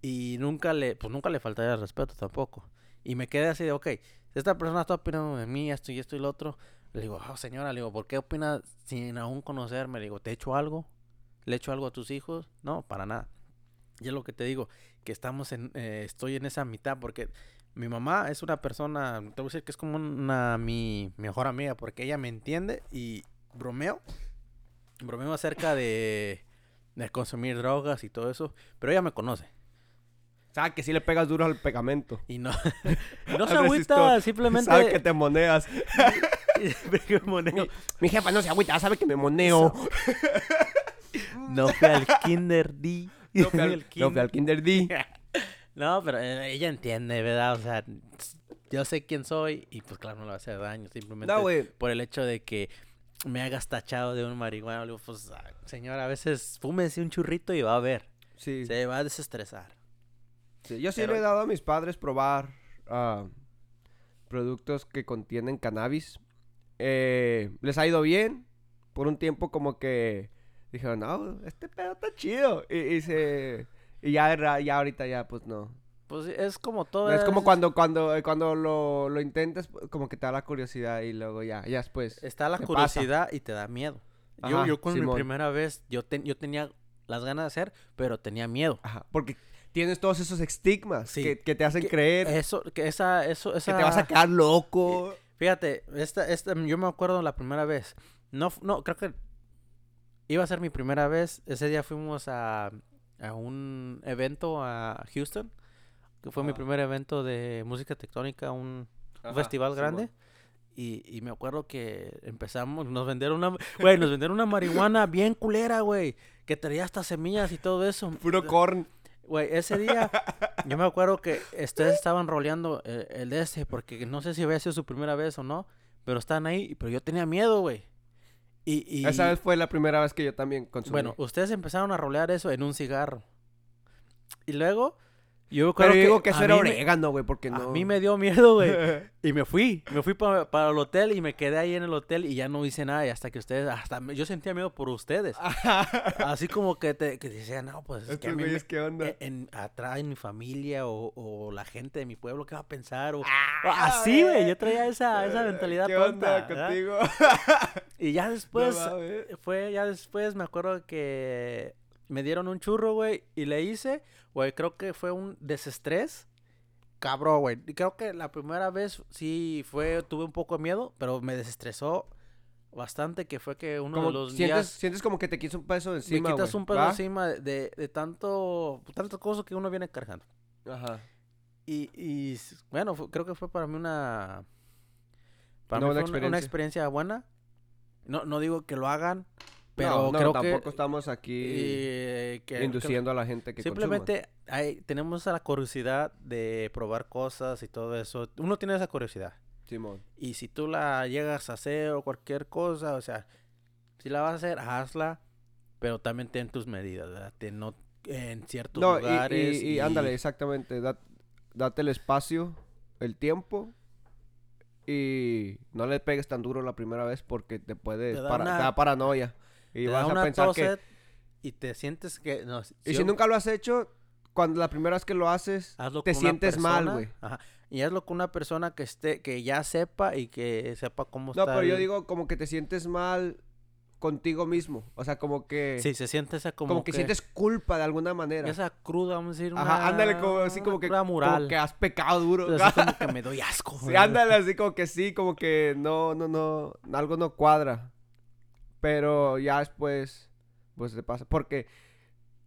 y nunca le, pues nunca le faltaría respeto tampoco. Y me quedé así de, ok, si esta persona está opinando de mí, esto y esto y lo otro, le digo, oh, señora, le digo, ¿por qué opina sin aún conocerme? Le digo, ¿te he hecho algo? ¿Le he hecho algo a tus hijos? No, para nada. Y es lo que te digo, que estamos en, eh, estoy en esa mitad porque mi mamá es una persona, te voy a decir que es como una, mi mejor amiga, porque ella me entiende y bromeo, bromeo acerca de, de consumir drogas y todo eso, pero ella me conoce. Sabe que si le pegas duro al pegamento. Y no, [LAUGHS] no se agüita, simplemente... Sabe que te moneas. [LAUGHS] moneo. Mi jefa no se agüita, sabe que me moneo. No fui al kinder, di. No fui al, no fui al Kinder D. [LAUGHS] No, pero eh, ella entiende, ¿verdad? O sea, yo sé quién soy y pues claro, no le va a hacer daño. Simplemente No, por el hecho de que me hagas tachado de un marihuana. Pues, ah, señora, a veces fúmese un churrito y va a ver. Sí. Se va a desestresar. Sí, Yo sí Pero- le he dado a mis padres probar ah, productos que contienen cannabis. Eh, les ha ido bien. Por un tiempo como que dijeron, no, este pedo está chido. Y, y se... Y ya, era- ya ahorita ya, pues no. Pues es como todo. es como cuando, cuando, cuando lo, lo intentas, como que te da la curiosidad y luego ya, ya después. Está la curiosidad y te da miedo. Yo, Ajá, yo con mi primera vez, yo, ten- yo tenía las ganas de hacer, pero tenía miedo. Ajá, porque tienes todos esos estigmas Sí. que, que te hacen Que creer Eso, que esa, eso, que te vas a quedar loco. Fíjate, esta, esta, yo me acuerdo la primera vez. No, no, creo que iba a ser mi primera vez. Ese día fuimos a, a un evento a Houston, que fue mi primer evento de música tectónica, un, Ajá, festival grande. Y, y me acuerdo que empezamos, nos vendieron una, güey, nos vendieron una marihuana bien culera, güey, que traía hasta semillas y todo eso. Puro corn. Güey, ese día yo me acuerdo que ustedes estaban roleando eh, el de este, porque no sé si había sido su primera vez o no, pero estaban ahí, pero yo tenía miedo, güey. Y, y Esa vez fue la primera vez que yo también consumí. bueno, ustedes empezaron a rolear eso en un cigarro. Y luego, yo pero creo yo digo que eso a era orégano, güey, porque A no... mí me dio miedo, güey. [LAUGHS] Y me fui, me fui pa- para el hotel y me quedé ahí en el hotel y ya no hice nada. Y hasta que ustedes, hasta yo sentía miedo por ustedes. [LAUGHS] Así como que te que decían, no, pues es que a mí me- ¿qué onda? en, en- atrás en mi familia o, o la gente de mi pueblo, ¿qué va a pensar? O, Ah, así, güey, yo traía esa, esa mentalidad ¿Qué tonta. onda contigo? Y ya [LAUGHS] después, No fue, ya después me acuerdo que me dieron un churro, güey, y le hice, güey, creo que fue un desestrés. Cabrón, güey. Y Creo que la primera vez sí fue, tuve un poco de miedo, pero me desestresó bastante, que fue que uno Como de los sientes, días sientes como que te quitas un peso de me encima, quitas un peso ¿va? encima de, tanto, tantas cosas que uno viene cargando. Ajá. Y, y bueno, creo que fue para mí una... Para mí fue una, una experiencia buena. No, no digo que lo hagan, pero no, no, creo tampoco que... estamos aquí eh, que- que- induciendo a la gente que Simplemente hay, tenemos la curiosidad de probar cosas y todo eso. Uno tiene esa curiosidad. consuma. Simón. Y si tú la llegas a hacer o cualquier cosa, o sea, si la vas a hacer, hazla. pero también ten tus medidas, ¿verdad? Ten no en ciertos No, y- lugares. y, y ándale, exactamente. da- date el espacio, el tiempo. Y no le pegues tan duro la primera vez porque te puede. Te da para- una- te da paranoia. Y te vas da a una pensar tos, que. Y te sientes que no, Y si si yo- nunca lo has hecho, cuando la primera vez que lo haces, hazlo te sientes mal, persona, güey. ajá, Y hazlo con una persona que esté que ya sepa y que sepa cómo No, está. pero yo digo como que te sientes mal contigo mismo. O sea, como que. Sí, se siente esa como, como, que, sientes culpa de alguna manera. esa cruda, vamos a decir, Ajá, una- ándale, como así como que, cruda como que has pecado duro. Así como [LAUGHS] que me doy asco. Sí, ándale, así como que sí, como que no, no, no, algo no cuadra. Pero ya después, pues te pasa. Porque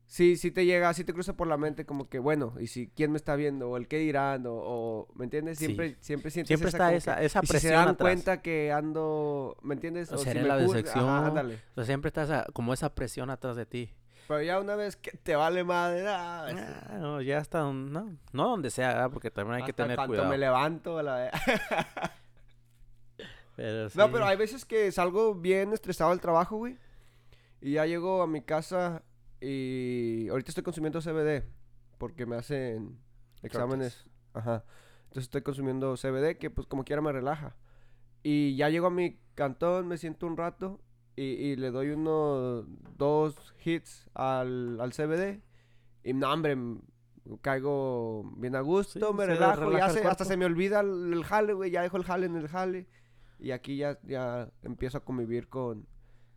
sí, sí te llega, sí te cruza por la mente como que, bueno, y si quién me está viendo, o el qué dirán, o, o, ¿me entiendes? Sí. Siempre, siempre sientes Siempre esa está esa, que- esa y si presión se dan atrás. cuenta que ando, ¿me entiendes? O si seré me la decepción. ajá, ándale. O sea, siempre está esa- como esa presión atrás de ti. Pero ya una vez que te vale madre, ah. Ah, no, ya hasta no, no donde sea, ¿verdad? porque también hay que Hasta tener cuando cuidado. me levanto la [LAUGHS] Pero No, sí. pero hay veces que salgo bien estresado del trabajo, güey. Y ya llego a mi casa y ahorita estoy consumiendo CBD porque me hacen exámenes. Ajá. Entonces estoy consumiendo CBD que pues como quiera me relaja. Y ya llego a mi cantón, me siento un rato y, y le doy unos dos hits al, al CBD. Y no, hombre, caigo bien a gusto, Sí, me relajo, relaja ya se- hasta se me olvida el, el jale, güey, ya dejo el jale en el jale. Y aquí ya, ya empiezo a convivir con,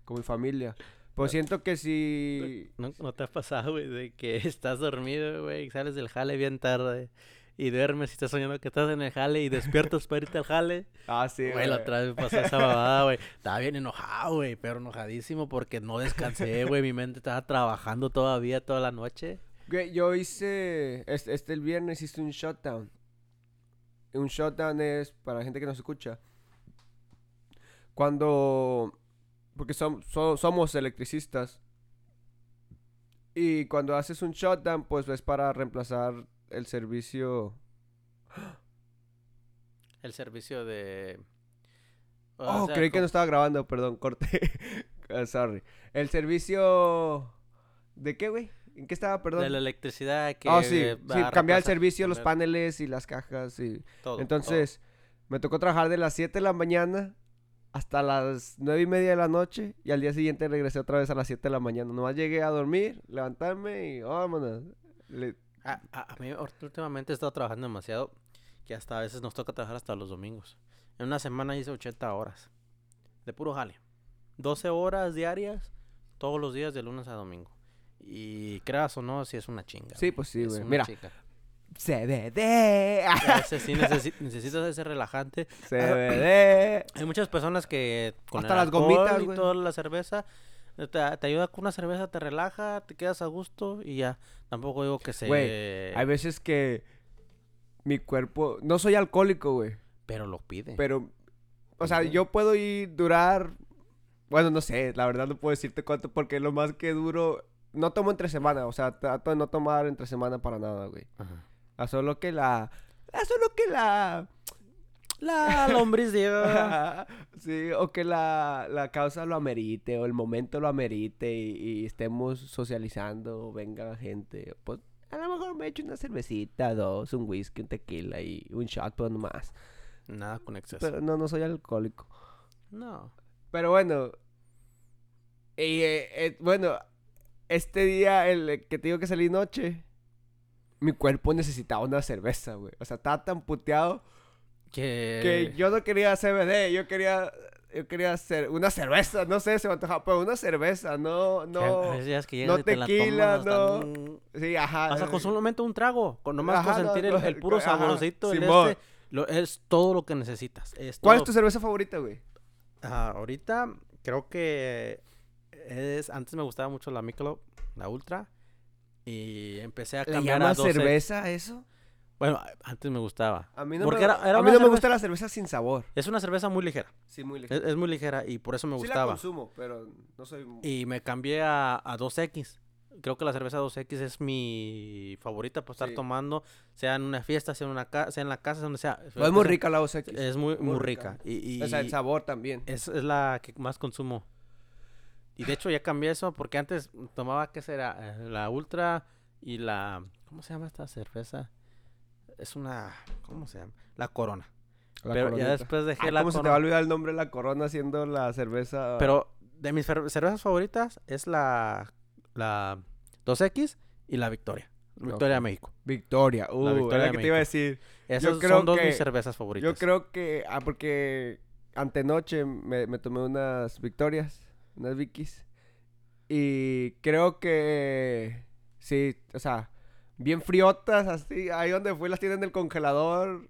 con mi familia. Pues siento que si... ¿No, no te ha pasado, güey, de que [LAUGHS] estás dormido, güey, y sales del jale bien tarde y duermes y estás soñando que estás en el jale y despiertas para irte al jale? [LAUGHS] Ah, sí, Güey, la otra vez me pasó esa [LAUGHS] babada, güey. Estaba bien enojado, güey, pero enojadísimo porque no descansé, güey. Mi mente estaba trabajando todavía toda la noche. Güey, yo hice, este, este el viernes hice un shutdown. Un shutdown es, para la gente que nos escucha, cuando, porque som- so- somos electricistas, y cuando haces un shutdown, pues es para reemplazar el servicio... El servicio de... Oh, sea, creí que no estaba grabando, perdón, corté. [LAUGHS] Ah, Sorry. El servicio... ¿De qué, güey? ¿En qué estaba, perdón? De la electricidad que... Oh, sí, cambiar el servicio, los paneles y las cajas y... todo, Entonces, me tocó trabajar de las 7 de la mañana hasta las 9 y media de la noche y al día siguiente regresé otra vez a las 7 de la mañana. Nomás llegué a dormir, levantarme y vámonos. Le-. A, a- a mí últimamente he estado trabajando demasiado que hasta a veces nos toca trabajar hasta los domingos. En una semana hice 80 horas de puro jale. 12 horas diarias todos los días de lunes a domingo. Y creas o no, si es una chinga. Sí, pues sí, güey. Mira. CBD. [LAUGHS] Sí necesi- necesitas ese relajante. CBD. [CLEARS THROAT] Hay muchas personas que con Hasta el las gomitas, y toda la cerveza te, te ayuda con una cerveza, te relaja, te quedas a gusto y ya. Tampoco digo que se... Güey, Hay veces que mi cuerpo... No soy alcohólico, güey. Pero lo pide. Pero, o sea, yo puedo ir, durar, bueno, no sé, la verdad no puedo decirte cuánto, porque lo más que duro, no tomo entre semana, o sea, trato de no tomar entre semana para nada, güey. Ajá. A solo que la, a solo que la, La lombriz llega. [LAUGHS] sí, o que la, la causa lo amerite, o el momento lo amerite, y, y estemos socializando, o venga gente, pues, a lo mejor me echo una cervecita, dos, un whisky, un tequila y un shot, pero no más. Nada con exceso. Pero no, no soy alcohólico. No. Pero bueno. Y eh, eh, bueno, este día, el que te digo que salí noche, mi cuerpo necesitaba una cerveza, güey. O sea, estaba tan puteado Que... que yo no quería CBD, yo quería. Yo quería hacer una cerveza, no sé, se me antojaba, pero una cerveza, no, no. que no te tequila, tomas hasta- no- Sí, ajá. Hasta con solamente un trago. Con nomás Ajá, con sentir no, el, el puro ajá, saborcito. el este, lo- es todo lo que necesitas. Es ¿Cuál es tu cerveza favorita, güey? Ah, ahorita creo que es antes me gustaba mucho la Michelob, la Ultra y empecé a ¿Le cambiar a llamas 12. cerveza a eso? Bueno, antes me gustaba. A mí no, Porque me, era- era a mí no me gusta la cerveza sin sabor. Es una cerveza muy ligera. Sí, muy Es, es muy ligera y por eso me Sí la gustaba. consumo, pero no soy... y me cambié a, a 2X. Creo que la cerveza 2X es mi favorita para estar Sí. tomando, sea en una fiesta, sea en una ca- sea en la casa, donde sea. No, es muy rica la OSX. Es muy, muy muy rica. rica. Y, y O sea, el sabor también. es, es la que más consumo. Y de hecho ya cambié eso porque antes tomaba, ¿qué será? Eh, La Ultra y la... ¿Cómo se llama esta cerveza? Es una... ¿Cómo se llama? La Corona. La pero Coronita. ya después dejé Ay, la ¿Cómo se te va a olvidar el nombre de la corona siendo la cerveza? Pero de mis cervezas favoritas es la, la 2X y la Victoria. Victoria Ok. México. Victoria. Uh, Victoria era de que te iba a decir. Esas creo son dos mis cervezas favoritas. Yo creo que. Ah, porque antenoche me, me tomé unas victorias, unas Vickies. Y creo que. Sí, o sea, bien friotas, así. Ahí donde fui las tienen en el congelador.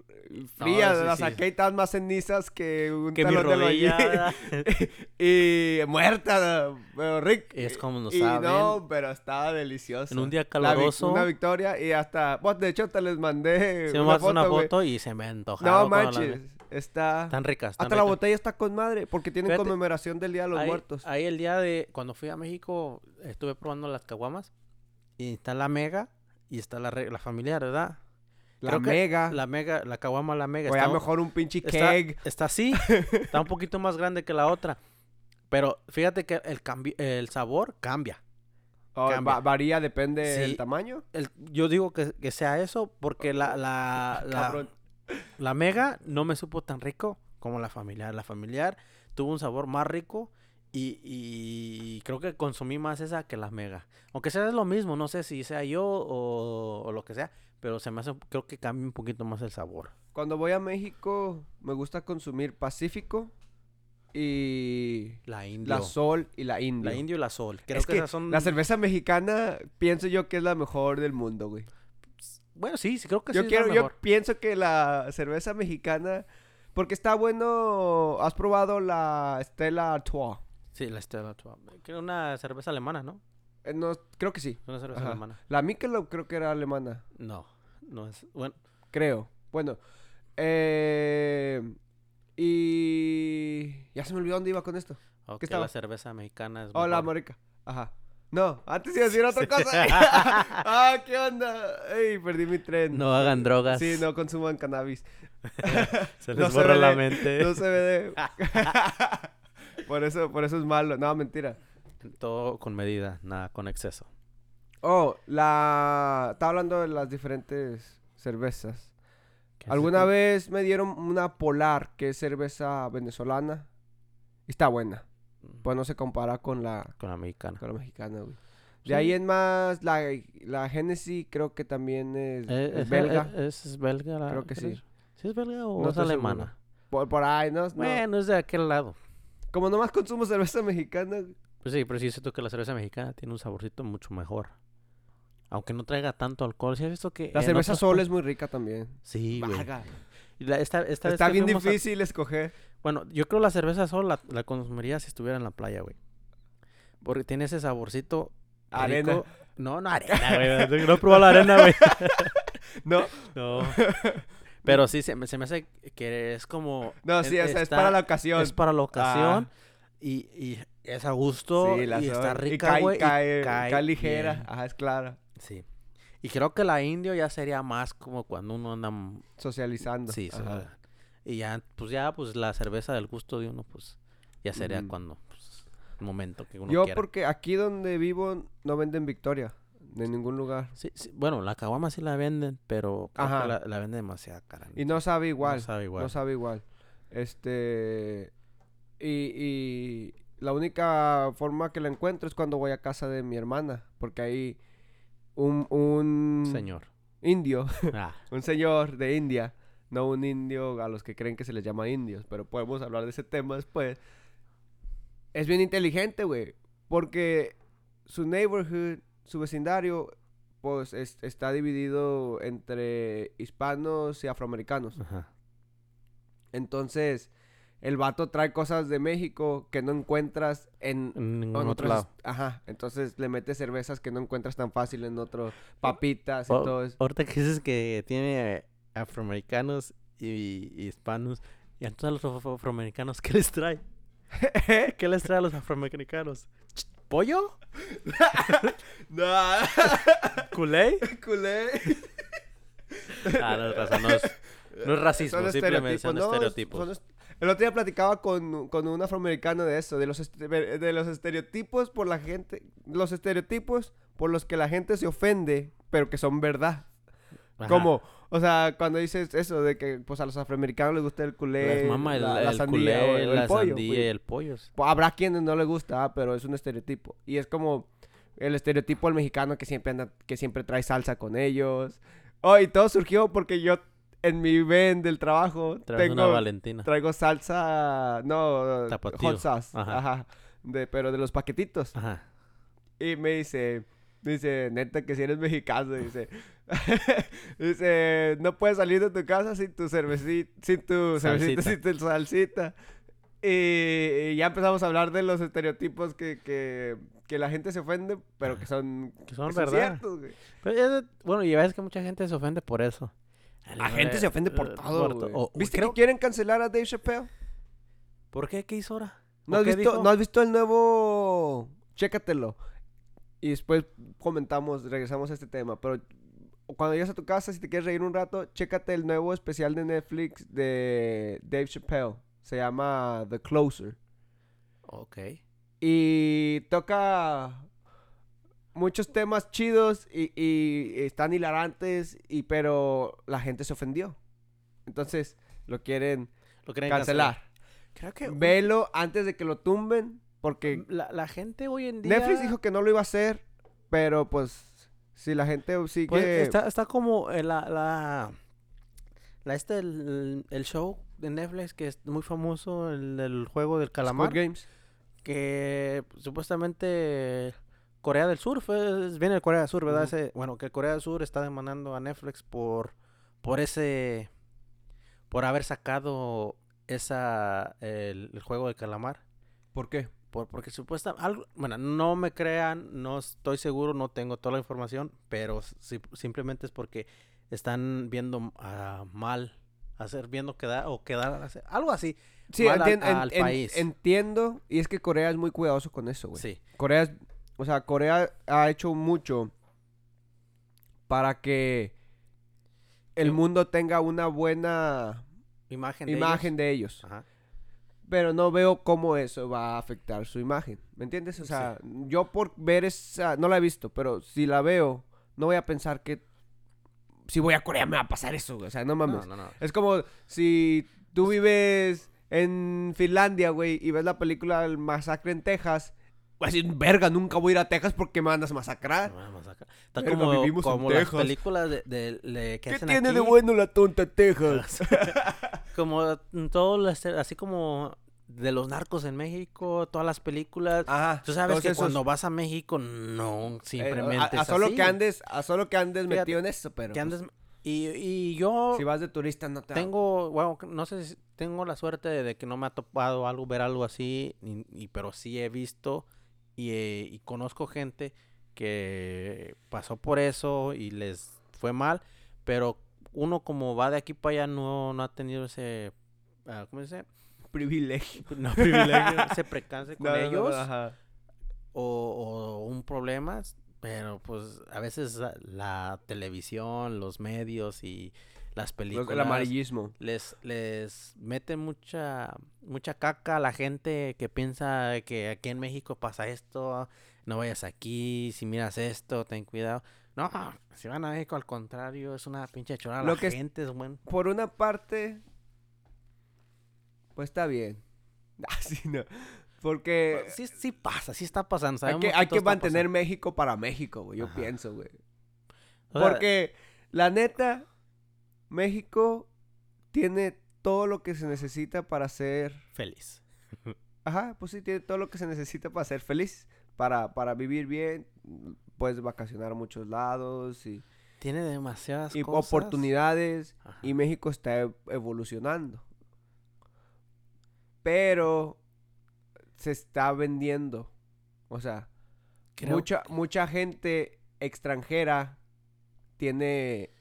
Frías, sí, las sí. saqué y estaban más cenizas que un que mi talón de albañil. rodilla... [LAUGHS] [LAUGHS] y muerta, pero rico. Es como no y saben. no, pero estaba delicioso. en un día La vi- una victoria y hasta. Bueno, de hecho, te les mandé. Se me una hace una foto, foto y se me antojaron. No manches. Está. Están ricas. están Hasta la botella está con madre, porque tienen Fíjate, conmemoración del Día de los ahí, Muertos. ahí el día de cuando fui a México estuve probando las caguamas y está la mega y está la, la familiar, ¿verdad? la creo mega. La mega, la caguama la mega. o ya está- mejor un pinche está, keg. está así, [LAUGHS] está un poquito más grande que la otra. Pero fíjate que el el sabor cambia. Va- varía, depende del tamaño. El- yo digo que, que sea eso porque la, la. [LAUGHS] la mega no me supo tan rico como la familiar. La familiar tuvo un sabor más rico y, y creo que consumí más esa que la mega. Aunque sea lo mismo, no sé si sea yo o, o lo que sea, pero se me hace, creo que cambia un poquito más el sabor. Cuando voy a México, me gusta consumir Pacífico y La indio. la Sol y la Indio. La indio y la sol. Creo es que, que esas son... la cerveza mexicana pienso yo que es la mejor del mundo, güey. Bueno, sí, sí, creo que yo sí es la yo mejor. pienso que la cerveza mexicana, porque está bueno. ¿Has probado la Stella Artois? Sí, la Stella Artois. Creo una cerveza alemana, ¿no? Eh, no, creo que sí. Es una cerveza Ajá. alemana. La Michelob creo que era alemana. No, no es... Bueno, Creo. Bueno. Eh, y ya se me olvidó dónde iba con esto. ok, estaba? la cerveza mexicana es Hola, mejor. Morica. Ajá. No, antes iba a decir otra cosa. [LAUGHS] ah, ¿qué onda? Ey, perdí mi tren. No hagan drogas. Sí, no consuman cannabis. [LAUGHS] Se no les borra la mente. No CBD. [LAUGHS] por eso, por eso es malo. No, mentira. Todo con medida, nada con exceso. Oh, la... Estaba hablando de las diferentes cervezas. ¿Qué es Alguna vez me dieron una Polar, que es cerveza venezolana. Y está buena. Pues no se compara con la, Con la mexicana. con la mexicana, güey. Sí. De ahí en más, la, la Genesis creo que también es, Eh, es belga. eh, ¿Es, es belga? La, Creo que sí. ¿Sí es belga o No es alemana? Por, por ahí, ¿no? No. Bueno, es de aquel lado. Como nomás consumo cerveza mexicana. Pues sí, pero sí siento que la cerveza mexicana tiene un saborcito mucho mejor. Aunque no traiga tanto alcohol. ¿Sí has visto que La cerveza otros Sol es muy rica también. Sí, güey. La- esta, esta Está bien a- difícil escoger. Bueno, yo creo la cerveza Sol la, la consumiría si estuviera en la playa, güey. Porque tiene ese saborcito Arena. rico. No, no arena, [LAUGHS] güey. No he probado la arena, güey. [LAUGHS] No, No. Pero sí, se me, se me hace que es como... no, sí, e- sea, es está- para la ocasión. Es para la ocasión. Ah. Y, y es a gusto. Sí, la y está rica, güey. y cae, cae cae ligera. bien. Ajá, es clara. Sí. Y creo que la indio ya sería más como cuando uno anda... Socializando. Sí, Ajá. Y ya, pues ya, pues la cerveza del gusto de uno, pues ya sería Ujú. cuando, pues, el momento que uno Yo quiera. porque aquí donde vivo no venden Victoria. De ningún lugar. Sí, sí, bueno, la caguama sí la venden, pero Ajá. la, la venden demasiado cara. Y no sabe igual. No sabe igual. No sabe igual. Este. Y, y la única forma que la encuentro es cuando voy a casa de mi hermana. Porque ahí un, un Señor. indio, Ah, [LAUGHS] un señor de India, no un indio a los que creen que se les llama indios, pero podemos hablar de ese tema después. Es bien inteligente, güey. Porque su neighborhood, su vecindario, pues es- está dividido entre hispanos y afroamericanos. ajá. Entonces, el vato trae cosas de México que no encuentras en, En ningún en otro otros- lado. Ajá, entonces le mete cervezas que no encuentras tan fácil en otro, papitas y O- todo eso. ahorita que dices que tiene afroamericanos y, y hispanos, y a todos los afro- afroamericanos, ¿qué les trae? [LAUGHS] ¿Qué les trae a los afroamericanos? ¿Pollo? [LAUGHS] no, [LAUGHS] ¿Culé? culé. Ah, no, no es, no es racismo, Son simplemente estereotipos, son no, estereotipos. son El otro día platicaba con, con un afroamericano de eso, de los, este- de los estereotipos por la gente, los estereotipos por los que la gente se ofende, pero que son verdad. Ajá. Como, o sea, cuando dices eso de que pues a los afroamericanos les gusta el culé, Les mama el, la, la el sandía culé, el, la pollo. sandía y el pollo. Pues, Habrá quienes no les gusta, ah, pero es un estereotipo. Y es como el estereotipo del mexicano que siempre anda, que siempre trae salsa con ellos. Oh, y todo surgió porque yo en mi ven del trabajo Traes una Valentina. traigo salsa, no, Tapatío. hot sauce, Ajá. ajá, de, pero de los paquetitos. Ajá. Y me dice, dice, neta que si eres mexicano, dice, [LAUGHS] dice, no puedes salir de tu casa sin tu cervecita, sin tu cervecita, sin tu salsita. Y, y ya empezamos a hablar de los estereotipos que, que, que la gente se ofende, pero que son, Que son que son verdad. ciertos, güey. Pero ya de- bueno, y ves que mucha gente se ofende por eso. La gente se ofende por Eh, todo, güey. ¿Viste creo- que quieren cancelar a Dave Chappelle? ¿Por qué? ¿Qué hizo ahora? ¿No ¿O has, visto, dijo? ¿No has visto el nuevo? Chécatelo. Y después comentamos, regresamos a este tema. Pero cuando llegas a tu casa, si te quieres reír un rato, chécate el nuevo especial de Netflix de Dave Chappelle. Se llama The Closer. Ok. Y toca muchos temas chidos y, y están hilarantes, y, pero la gente se ofendió. Entonces lo quieren Lo quieren cancelar. Creo que Velo antes de que lo tumben, porque la, la gente hoy en día... Netflix dijo que no lo iba a hacer, pero pues si la gente sigue... Pues, está, está como eh, la, la, la este, el, el show de Netflix que es muy famoso, el del juego del calamar. Squid Games. que supuestamente Corea del Sur fue viene de Corea del Sur, ¿verdad? Ese- bueno, que Corea del Sur está demandando a Netflix por por ese por haber sacado esa el, el juego del calamar. ¿Por qué? Por, porque supuestamente, algo, bueno, no me crean, no estoy seguro, no tengo toda la información, pero si- simplemente es porque están viendo mal, hacer, viendo quedar, o quedar, algo así. Sí, mal al- en- en- país. entiendo, y es que Corea es muy cuidadoso con eso, güey. Sí, Corea es, o sea, Corea ha hecho mucho para que el mundo tenga una buena imagen de imagen ellos. de ellos. Ajá. Pero no veo cómo eso va a afectar su imagen. ¿Me entiendes? O sea, yo por ver esa, no la he visto, pero si la veo, no voy a pensar que si voy a Corea me va a pasar eso. O sea, no mames. No, no, no. Es como si tú vives en Finlandia, güey, y ves la película El Masacre en Texas. A decir, verga, nunca voy a ir a Texas porque me a masacrar. Acá. Está Verga, como, vivimos en como las Texas. películas de, de- de- que ¿Qué hacen tiene de bueno la tonta Texas? [LAUGHS] Como todo, lo este- así como de los narcos en México, todas las películas. Ajá. Tú sabes todos que esos- cuando vas a México, no, eh, simplemente a, a es solo así, que andes, a solo que andes Fíjate, metido en eso, pero que pues, andes- y, y yo si vas de turista no te tengo, bueno, no sé si tengo la suerte de que no me ha topado algo, ver algo así, y, y- pero sí he visto y, eh, y conozco gente que pasó por eso y les fue mal, pero uno como va de aquí para allá no, no ha tenido ese, ah, ¿cómo se dice? privilegio. [LAUGHS] No, privilegio, [LAUGHS] ese percance con No, no, no, ellos ajá. o, o un problema, pero pues a veces la, la televisión, los medios y las películas El amarillismo. les les mete mucha mucha caca a la gente que piensa que aquí en México pasa esto, no vayas aquí, si miras esto, ten cuidado. No, si van a México al contrario, es una pinche chorada. Lo La que gente es buen. Por una parte, pues está bien. [LAUGHS] Así no. Porque Sí, sí pasa, sí está pasando. hay sabemos que, hay que mantener. México para México, güey. Yo Ajá. pienso, güey. Sea, Porque, la neta, México tiene todo lo que se necesita para ser... feliz. Ajá, pues sí, tiene todo lo que se necesita para ser feliz. Para, para vivir bien. Puedes vacacionar a muchos lados y, Tiene demasiadas y cosas. oportunidades. Ajá. Y México está evolucionando. Pero se está vendiendo. O sea, Creo mucha, mucha gente extranjera tiene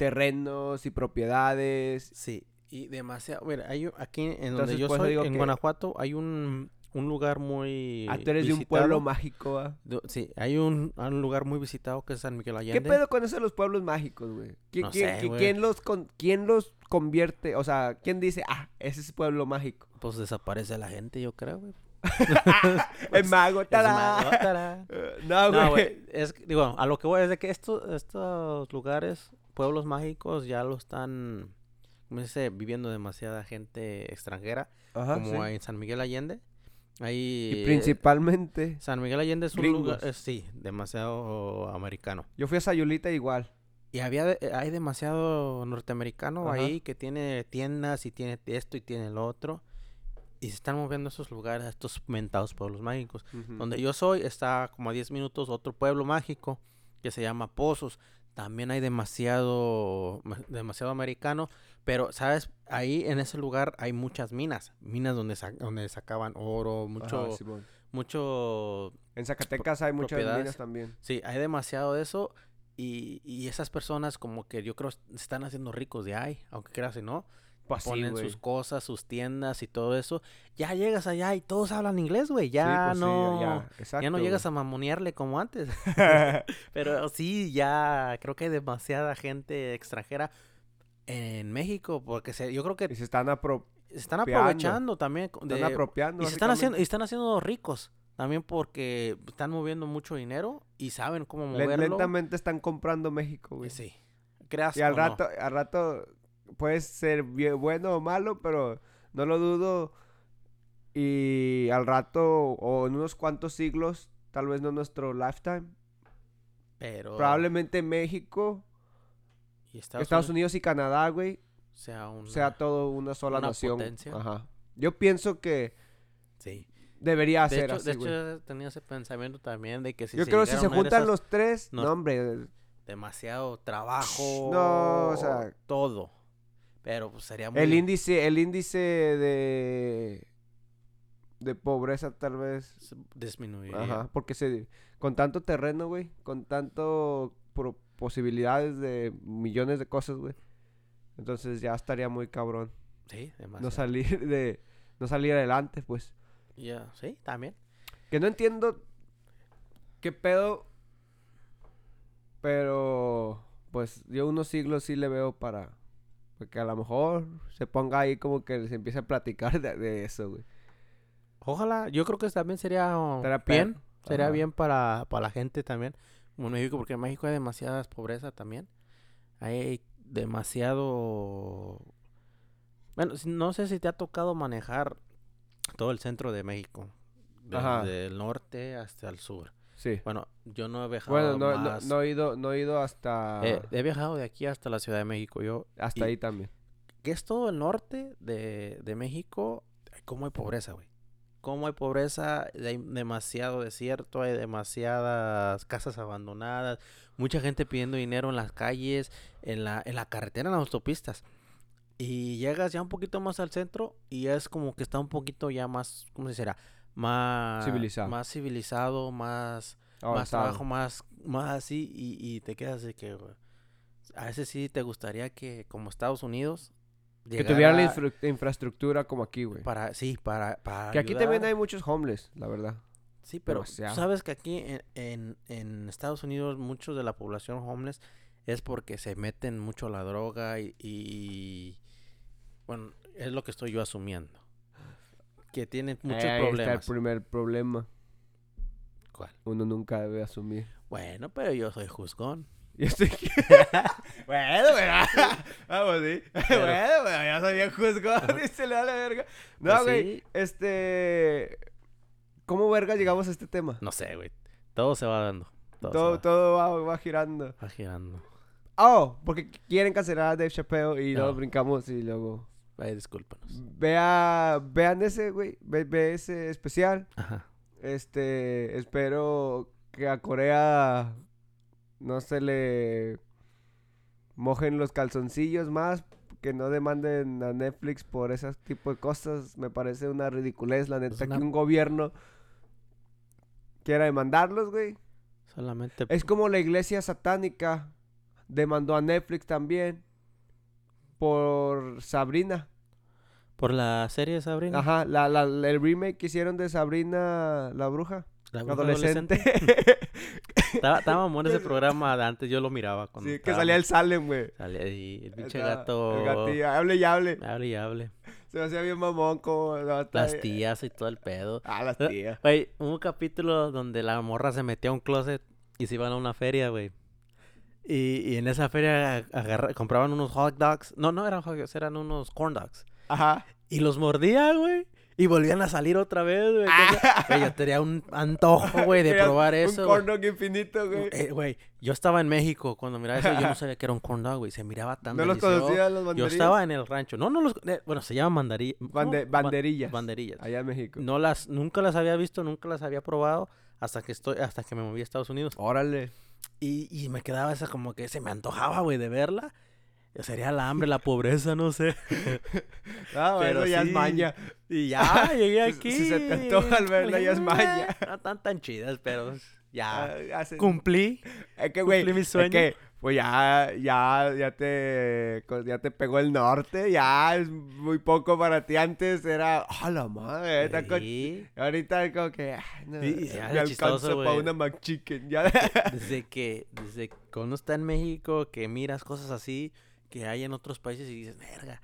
terrenos y propiedades. Sí, y demasiado. Mira, hay aquí en Entonces, donde yo soy, en Guanajuato, hay un un lugar muy Ah, tú eres de un pueblo mágico. Du- Sí, hay un, un lugar muy visitado que es San Miguel Allende. ¿Qué pedo con eso de los pueblos mágicos, güey? ¿Qui- No quién, los con- ¿Quién los convierte? O sea, ¿quién dice, ah, ese es pueblo mágico? Pues desaparece la gente, yo creo, güey. [LAUGHS] el mago, ¡tará! Eh, [LAUGHS] No, No, güey. güey, es, digo, a lo que voy es de que estos, estos lugares, pueblos mágicos, ya lo están, como dice, viviendo demasiada gente extranjera, Ajá, como sí. en San Miguel Allende. Ahí, Y principalmente, San Miguel Allende es un gringos. lugar, eh, sí, demasiado americano. yo fui a Sayulita igual. Y había, eh, hay demasiado norteamericano Ajá. ahí que tiene tiendas y tiene esto y tiene lo otro. Y se están moviendo a esos lugares, a estos mentados pueblos mágicos. Donde yo soy está como a 10 minutos otro pueblo mágico que se llama Pozos. También hay demasiado, ma- demasiado americano. Pero, ¿sabes? Ahí en ese lugar hay muchas minas. Minas donde, sa- donde sacaban oro, mucho, Ajá, mucho... En Zacatecas hay muchas minas también. Sí, hay demasiado de eso. Y, y esas personas como que yo creo se están haciendo ricos de ahí. Aunque creas y no. Pues sí, ponen sus cosas, sus tiendas y todo eso. Ya llegas allá y todos hablan inglés, güey. Sí, Ya pues sí, no... ya, Ya exacto, no llegas a mamonearle como antes. [LAUGHS] [LAUGHS] Pero sí, ya creo que hay demasiada gente extranjera en México. Porque se, yo creo Y que se están, apro- se están aprovechando también. co- están de- apropiando. y se están, haciendo, y están haciendo ricos. También porque están moviendo mucho dinero y saben cómo moverlo. Lentamente están comprando México, güey. Sí. Creas Y al no. rato, al rato puede ser bien- bueno o malo, pero no lo dudo. Y al rato, o en unos cuantos siglos, tal vez no nuestro lifetime, Pero... probablemente México, y Estados, Estados, Unidos Unidos y Canadá, güey, sea un... sea todo una sola una nación. potencia. Ajá. Yo pienso que Sí. debería De ser hecho, así, de güey. hecho, tenía ese pensamiento también de que si Yo se creo que si se juntan esas- los tres, no- no, hombre, demasiado trabajo. No, o sea- Todo. Pero pues sería muy... el índice, el índice de de pobreza tal vez disminuiría. Ajá, porque se, con tanto terreno, güey, con tanto pro- posibilidades de millones de cosas, güey. Entonces ya estaría muy cabrón Sí, demasiado. no salir de no salir adelante, pues. Ya, sí, también. Que no entiendo qué pedo pero pues yo unos siglos sí le veo para que a lo mejor se ponga ahí como que se empiece a platicar de, de eso, güey. Ojalá, yo creo que también sería Estaría bien. Sería Ajá. bien para, para la gente también. Como en México, porque en México hay demasiada pobreza también. Hay demasiado... Bueno, no sé si te ha tocado manejar todo el centro de México. Ajá. Desde el norte hasta el sur. Sí. Bueno, yo no he viajado Bueno, no, no, más. no he ido no he ido hasta Eh, he viajado de aquí hasta la Ciudad de México. Yo, hasta y- ahí también. que es todo el norte de, de México, cómo hay pobreza, güey. Cómo hay pobreza, hay demasiado desierto, hay demasiadas casas abandonadas, mucha gente pidiendo dinero en las calles, en la, en la carretera, en las autopistas. Y llegas ya un poquito más al centro y es como que está un poquito ya más, ¿cómo se será? Más Civilizado. Más civilizado, más, más Avanzado. trabajo, más, más así y, y te quedas de que a veces sí te gustaría que como Estados Unidos Que tuviera la infra- infraestructura como aquí, güey. para sí para para Que aquí también hay muchos homeless, la verdad. sí pero tú demasiado. sabes que aquí en, en, en Estados Unidos muchos de la población homeless es porque se meten mucho a la droga y, y- bueno es lo que estoy yo asumiendo que tienen muchos Ahí está el problemas primer problema. ¿Cuál? Uno nunca debe asumir. bueno pero yo soy juzgón [LAUGHS] Yo estoy... [LAUGHS] bueno, pero... [LAUGHS] Vamos, sí. bueno, pero ya soy bien juzgado. y se le da la verga. No, Pues güey. sí. Este... ¿Cómo verga llegamos a este tema? no sé güey todo se va dando todo, Todo, va- todo va, va girando. va girando Oh, porque quieren cancelar a Dave Chappelle y No. luego brincamos y luego... Ay, discúlpanos Vea, vean ese, güey. Ve, ve ese especial. ajá Este, espero que a Corea no se le mojen los calzoncillos más, que no demanden a Netflix por ese tipo de cosas. Me parece una ridiculez, la neta, una- que un gobierno quiera demandarlos, güey. solamente Es como la iglesia satánica demandó a Netflix también por Sabrina. Por la serie de Sabrina. Ajá, la, la, el remake que hicieron de Sabrina la bruja. La bruja adolescente. Estaba, estaba mamón ese programa de antes, yo lo miraba. Cuando sí, que salía el Salem, güey. salía ahí, el pinche gato. El gatillo, hable y hable. Hable y hable. Se me hacía bien mamón como... no, está Las tías y todo el pedo. Ah, las tías. Güey, un capítulo donde la morra se metía a un closet y se iban a una feria, güey. Y, y en esa feria agarra- compraban unos hot dogs. No, no eran hot dogs, eran unos corn dogs. Ajá. Y los mordía, güey. Y volvían a salir otra vez, güey. Güey, yo tenía un antojo, güey, de probar eso. Un corn dog infinito, güey. Eh, Güey, yo estaba en México cuando miraba eso. Yo no [LAUGHS] sabía que era un corn dog, güey. Se miraba tan ¿No los conocías los Yo banderillas? estaba en el rancho. No, no los... eh, bueno, se. Ba- banderillas. Banderillas. Allá en México. No las, nunca las había visto, nunca las había probado hasta que estoy, hasta que me moví a Estados Unidos. Órale. Y, y me quedaba esa como que se me antojaba, güey, de verla. Sería la hambre, la pobreza, no sé. [LAUGHS] Ah, Pero eso ya sí. es maña. Y ya llegué [LAUGHS] aquí. si se te antoja al verla, ya es maña. No están tan chidas, pero ya Ah, ya cumplí. Es que, güey, cumplí mi es sueño. que, pues ya, ya, ya te, co- ya te pegó el norte, ya es muy poco para ti. Antes era, ¡ah, la madre! está con- Sí. Ahorita es como que, "Ay, no, Y- y se me alcanza para una McChicken. Ya. Desde que, desde que uno está en México, que miras cosas así que hay en otros países y dices, verga,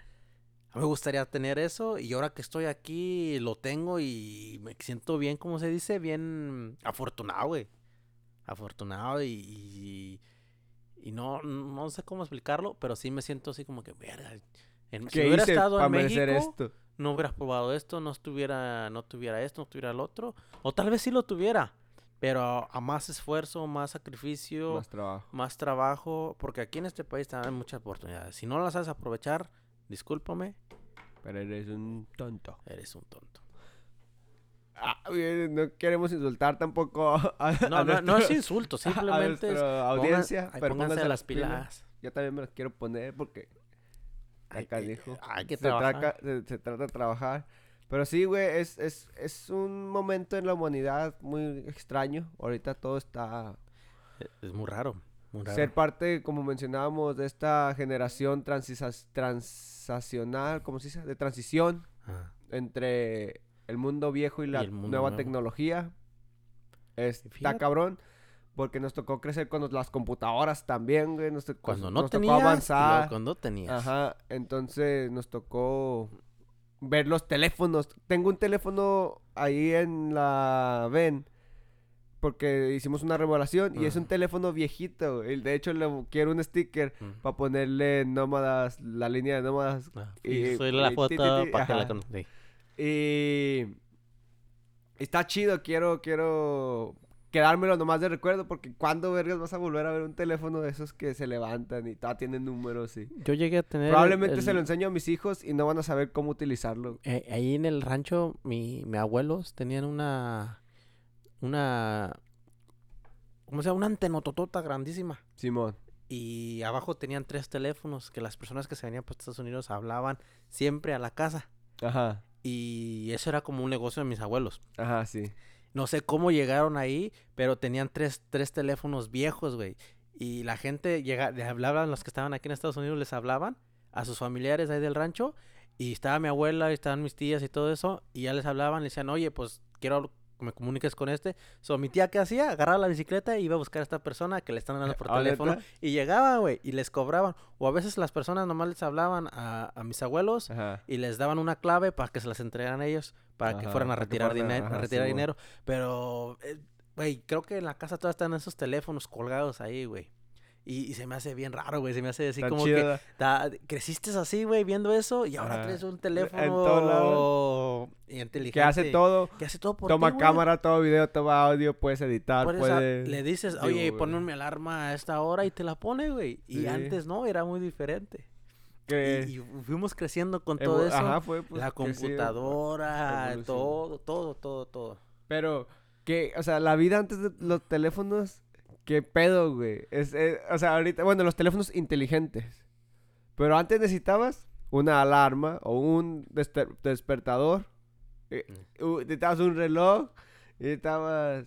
me gustaría tener eso y ahora que estoy aquí lo tengo y me siento bien, como se dice, bien afortunado, güey. Afortunado y, y, y no, no sé cómo explicarlo, pero sí me siento así como que, verga, en- si ¿Qué hubiera estado en México, esto? no hubieras probado esto, no estuviera, no tuviera esto, no tuviera el otro, o tal vez sí lo tuviera, pero a más esfuerzo, más sacrificio, Más trabajo. más trabajo, porque aquí en este país te dan muchas oportunidades. Si no las sabes aprovechar, discúlpame, Pero eres un tonto. eres un tonto. Ah, no queremos insultar tampoco a, No, a no, no es nuestro- insulto, [LAUGHS] a simplemente es nuestra pongan- audiencia, pero pónganse las pilas. Yo también me las quiero poner porque Hay, acá hay- dijo. hay que se, trabajar. traca- se, se trata de trabajar. Pero sí, güey, es, es, es un momento en la humanidad muy extraño. Ahorita todo está... Es- Es muy raro, muy raro. Ser parte, como mencionábamos, de esta generación transacional, ¿cómo se dice? De transición Ajá. entre el mundo viejo y la nueva nuevo. tecnología. Está Fíjate. cabrón. Porque nos tocó crecer con las computadoras también, güey. Nos, tocó- Cuando no nos tocó tenías, luego avanzar. cuando tenías. Ajá, entonces nos tocó ver los teléfonos. Tengo un teléfono ahí en la VEN porque hicimos una remodelación y es un teléfono viejito. De hecho, le quiero un sticker para ponerle nómadas, la línea de nómadas. Ah, y- y soy la y foto ti, ti, ti, para que la ajá. con- sí. Y está chido, quiero, quiero quedármelo nomás de recuerdo porque cuando vergas vas a volver a ver un teléfono de esos que se levantan y todavía tienen números y... Yo llegué a tener. Probablemente se lo enseño a mis hijos y no van a saber cómo utilizarlo. Eh, ahí en el rancho, mi, mi abuelos tenían una. Una. ¿Cómo se llama? Una antenototota grandísima. Simón. Y abajo tenían tres teléfonos que las personas que se venían para Estados Unidos hablaban siempre a la casa. Ajá. Y eso era como un negocio de mis abuelos. Ajá, sí. No sé cómo llegaron ahí, pero tenían tres, tres teléfonos viejos, güey. Y la gente llega, le hablaban, los que estaban aquí en Estados Unidos les hablaban a sus familiares ahí del rancho. Y estaba mi abuela, y estaban mis tías y todo eso. Y ya les hablaban, le decían, oye, pues quiero me comuniques con este. So, mi tía, ¿qué hacía? Agarraba la bicicleta y iba a buscar a esta persona que le están hablando por ¿Ah, teléfono. neta? Y llegaba, güey, y les cobraban. O a veces las personas nomás les hablaban a, a mis abuelos Ajá. y les daban una clave para que se las entregaran ellos, para que fueran a retirar, dinero, a retirar dinero. Pero, eh, güey, creo que en la casa todavía están esos teléfonos colgados ahí, güey. Y, y se me hace bien raro, güey. Se me hace así como que creciste así, güey, viendo eso y ahora Ajá. traes un teléfono inteligente. Que hace todo. Que hace todo por Toma ti, güey. cámara, todo video, toma audio, puedes editar, puedes... le dices, oye, güey. ponme mi alarma a esta hora y te la pone, güey. Y Sí. antes no, era muy diferente. que- Y, y fuimos creciendo con todo eso. Ajá, fue pues, la sí, computadora, todo, todo, todo, todo. Pero, que, o sea, la vida antes de los teléfonos, ¿qué pedo, güey? Es, es- o sea, ahorita, bueno, los teléfonos inteligentes. Pero antes necesitabas una alarma o un deste- despertador. eh, Mm. necesitabas un reloj. Necesitabas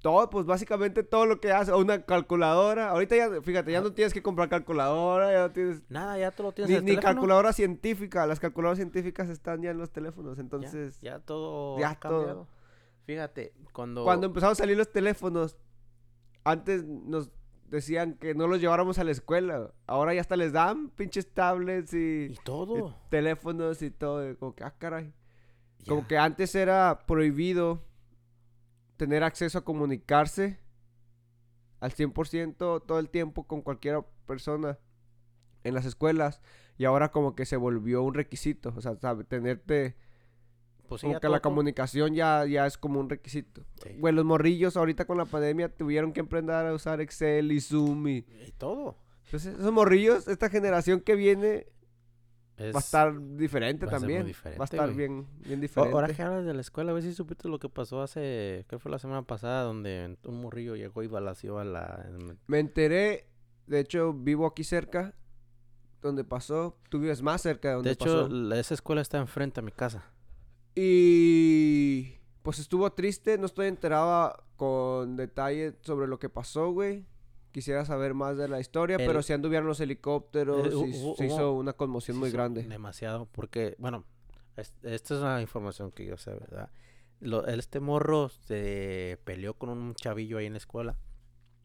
todo, pues básicamente todo lo que hace, o una calculadora. Ahorita ya, fíjate, ya no tienes que comprar calculadora, ya no tienes Nada, ya tú lo tienes ni, en el ni teléfono. calculadora científica. Las calculadoras científicas están ya en los teléfonos, entonces ya, todo ya todo. Fíjate, cuando... cuando empezaron a salir los teléfonos, antes nos decían que no los lleváramos a la escuela. Ahora ya hasta les dan pinches tablets y, Y todo. y teléfonos y todo. Como que, ah, caray. Como que antes era prohibido tener acceso a comunicarse al 100% todo el tiempo con cualquier persona en las escuelas. Y ahora como que se volvió un requisito. O sea, sabe, tenerte... Pues sí, como que la todo- comunicación ya, ya es como un requisito. Sí. Güey, los morrillos ahorita con la pandemia tuvieron que aprender a usar Excel y Zoom y... Y todo. Entonces, esos morrillos, esta generación que viene Es- va a estar diferente va a ser muy también. va a estar güey. bien, bien O- diferente. Ahora que hablas de la escuela, a ver si supiste lo que pasó hace, creo que fue la semana pasada, donde un morrillo llegó y balació a la... Me enteré, de hecho, vivo aquí cerca, donde pasó. Tú vives más cerca de donde De hecho, pasó. la- esa escuela está enfrente a mi casa. Y pues estuvo triste, no estoy enterado con detalle sobre lo que pasó, güey. Quisiera saber más de la historia, El- pero si anduvieron los helicópteros, Eh, y hubo- se hubo- hizo una conmoción muy grande. Demasiado, porque, bueno, es- esta es una información que yo sé, ¿verdad? Lo- este morro se peleó con un chavillo ahí en la escuela.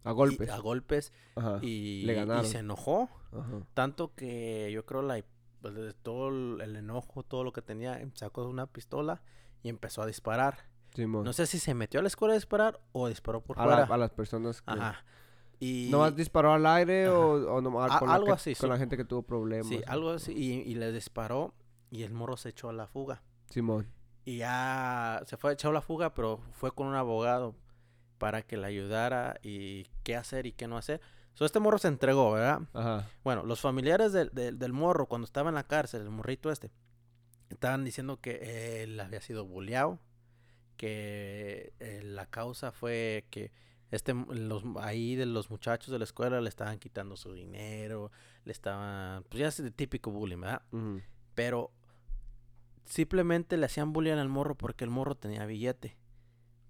A y- golpes. a golpes. Ajá. Y, le y ganaron. se enojó. Ajá. Tanto que yo creo la, pues, todo el, el enojo, todo lo que tenía, sacó una pistola y empezó a disparar. Simón. No sé si se metió a la escuela a disparar o disparó por a, la- fuera. a las personas que... Ajá. Y ¿Nomás disparó al aire o, o nomás A- con, la algo que- así, con la gente que tuvo problemas? sí, algo así. Y, y le disparó y el morro se echó a la fuga. Simón. Y ya se fue echó a la fuga, pero fue con un abogado para que le ayudara y qué hacer y qué no hacer. So, este morro se entregó, ¿verdad? Ajá. Bueno, los familiares del, del, del morro, cuando estaba en la cárcel, el morrito este, estaban diciendo que él había sido bulleado, que eh, la causa fue que este, los, ahí de los muchachos de la escuela le estaban quitando su dinero, le estaban, pues ya es el típico bullying, ¿verdad? Pero simplemente le hacían bullying al morro porque el morro tenía billete.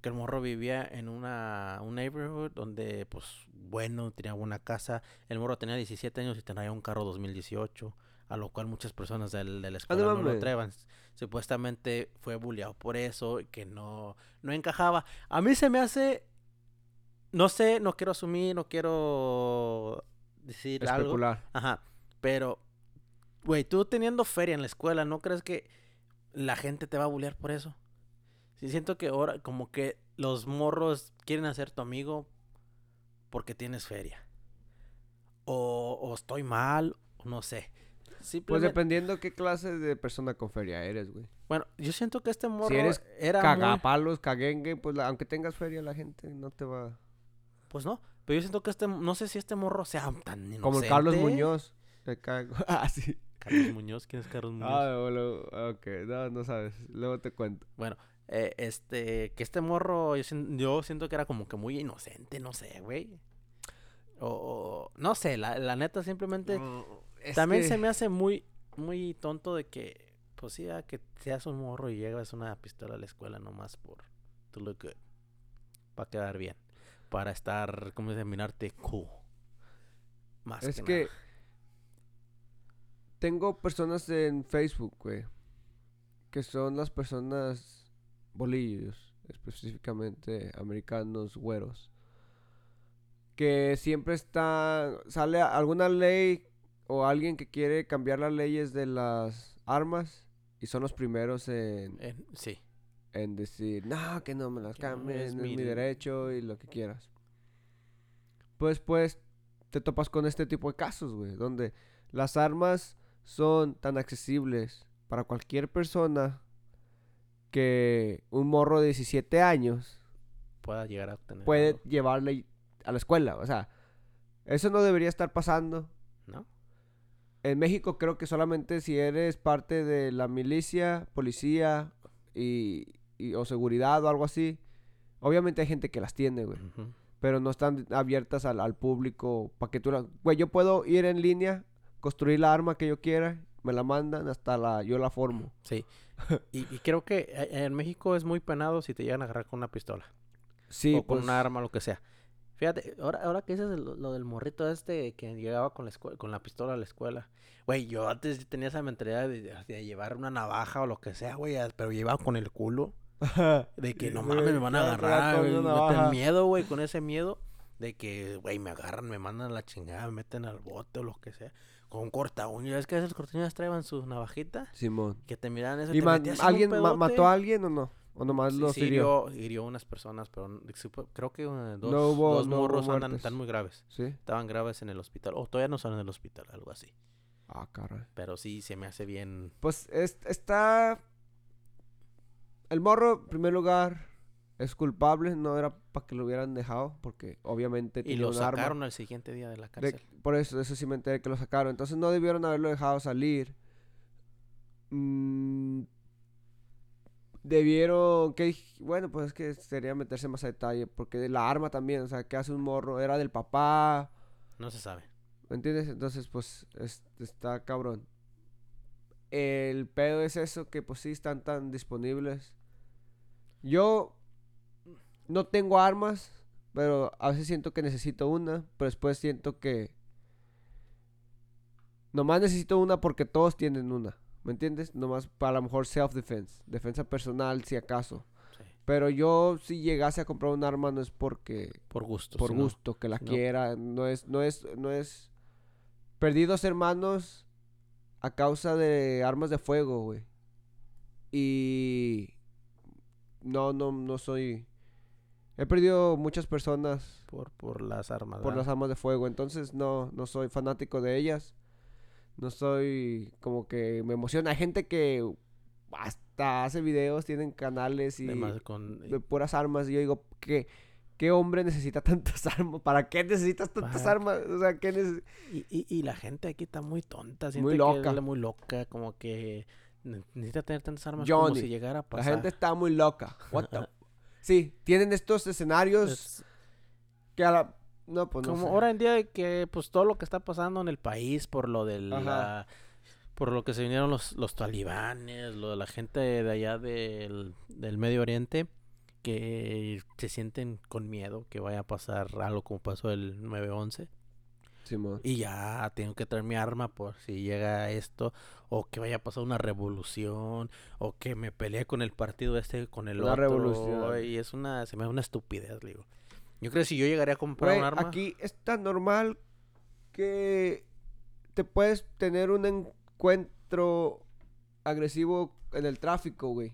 Que el morro vivía en una, un neighborhood donde, pues, bueno, tenía buena casa. El morro tenía 17 años y tenía un carro 2018. A lo cual muchas personas del- de la escuela no, lo traían. Supuestamente fue bulleado por eso y que no, no encajaba. A mí se me hace... No sé, no quiero asumir, no quiero decir algo. Especular. Ajá. Pero, güey, tú teniendo feria en la escuela, ¿no crees que la gente te va a bullear por eso? Sí, siento que ahora como que los morros quieren hacer tu amigo porque tienes feria. O, o estoy mal, o no sé. Pues dependiendo qué clase de persona con feria eres, güey. bueno, yo siento que este morro eres era muy- Cagapalos, caguengue, pues la- aunque tengas feria la gente no te va... Pues no, pero yo siento que este, no sé si este morro sea tan inocente. Como el Carlos Muñoz. Te cago. [LAUGHS] Ah, sí. Carlos Muñoz, ¿quién es Carlos Muñoz? Ah, bueno, ok. No, no sabes. Luego te cuento. Eh, este, que este morro, yo, yo siento que era como que muy inocente, no sé, güey. O, no sé, la, la neta simplemente también que- se me hace muy, muy tonto de que, pues sí, a que seas un morro y llevas una pistola a la escuela nomás por to look good. Para quedar bien. Para estar, ¿cómo se mirarte cool. Más Es que, que... nada. Tengo personas en Facebook, güey. Que son las personas bolillos. Específicamente americanos, güeros. Que siempre está... Sale alguna ley o alguien que quiere cambiar las leyes de las armas. Y son los primeros en, Eh, sí. en decir, no, que no me las no, cambien, es mi- derecho y lo que quieras. Pues, pues, te topas con este tipo de casos, güey, donde las armas son tan accesibles para cualquier persona que un morro de 17 años Pueda llegar a obtener. puede algo, llevarle a la escuela. O sea, eso no debería estar pasando. ¿No? En México creo que solamente si eres parte de la milicia, policía y, y- o seguridad o algo así. Obviamente hay gente que las tiene, güey. Pero no están abiertas al, al público para que tú la... Güey, yo puedo ir en línea, construir la arma que yo quiera, me la mandan, hasta la... Yo la formo. Sí. [LAUGHS] y, y creo que eh, en México es muy penado si te llegan a agarrar con una pistola. Sí, o con pues, un arma, lo que sea. Fíjate, ahora, ahora que dices lo, lo del morrito este que llegaba con la, con la pistola a la escuela. Güey, yo antes tenía esa mentalidad de, de llevar una navaja o lo que sea, güey, a- pero llevaba con el culo. [LAUGHS] De que no mames, me van a agarrar. neta, navaja. el miedo, güey, con ese miedo de que, güey, me agarran, me mandan a la chingada, me meten al bote o lo que sea. Con corta uñas. Es que esas corta uñas traían su navajita. Simón. Que te miran eso. ¿Y te ma- metías en un alguien ma- mató a alguien o no? ¿O nomás Sí, los sí, hirió? hirió, unas personas, pero supo- creo que eh, dos, No hubo- dos no morros andan, están muy graves. Sí. Estaban graves en el hospital. O todavía no son en el hospital, algo así. Ah, caray. Pero sí se me hace bien. Pues es- está. El morro, en primer lugar, es culpable. No era para que lo hubieran dejado. Porque obviamente Y lo arma. sacaron al siguiente día de la De- cárcel. por eso, eso sí me enteré que lo sacaron. Entonces no debieron haberlo dejado salir. Mm, debieron. que Bueno, pues es que sería meterse más a detalle. Porque la arma también, o sea, que hace un morro? Era del papá. No se sabe. ¿Me entiendes? Entonces, pues, es- está cabrón. El pedo es eso, que pues sí están tan disponibles. Yo no tengo armas, pero a veces siento que necesito una, pero después siento que nomás necesito una porque todos tienen una. ¿Me entiendes? Nomás para a lo mejor self-defense, defensa personal si acaso. Sí. Pero yo si llegase a comprar un arma no es porque Por gusto. por si no- gusto que la si no- quiera no es no es no es perdí dos hermanos a causa de armas de fuego güey y no no no soy he perdido muchas personas Por, por las armas. por las armas de fuego entonces no no soy fanático de ellas no soy como que me emociona hay gente que hasta hace videos tienen canales y Además, con, de puras armas. Y yo digo, ¿qué, ¿qué hombre necesita [LAUGHS] tantas armas? ¿Para qué necesitas tantas Para- armas? O sea, ¿qué neces- y, y, y la gente aquí está muy tonta. siente Muy que loca. es muy loca. Como que ne- necesita tener tantas armas como Johnny, si llegara a La pasar. gente está muy loca. What the- [LAUGHS] Sí, tienen estos escenarios Es- que a la... No, pues no como sé. ahora en día que pues todo lo que está pasando en el país por lo Ajá. la- por lo que se vinieron los, los talibanes, lo de la gente de allá del, del Medio Oriente que se sienten con miedo que vaya a pasar algo como pasó el 9-11 Simón. y ya tengo que traer mi arma por si llega esto o que vaya a pasar una revolución o que me peleé con el partido este con el Una otro revolución. y es una se me da una estupidez digo yo creo que si yo llegaría a comprar Güey, un arma aquí es tan normal que te puedes tener un encuentro agresivo en el tráfico, güey.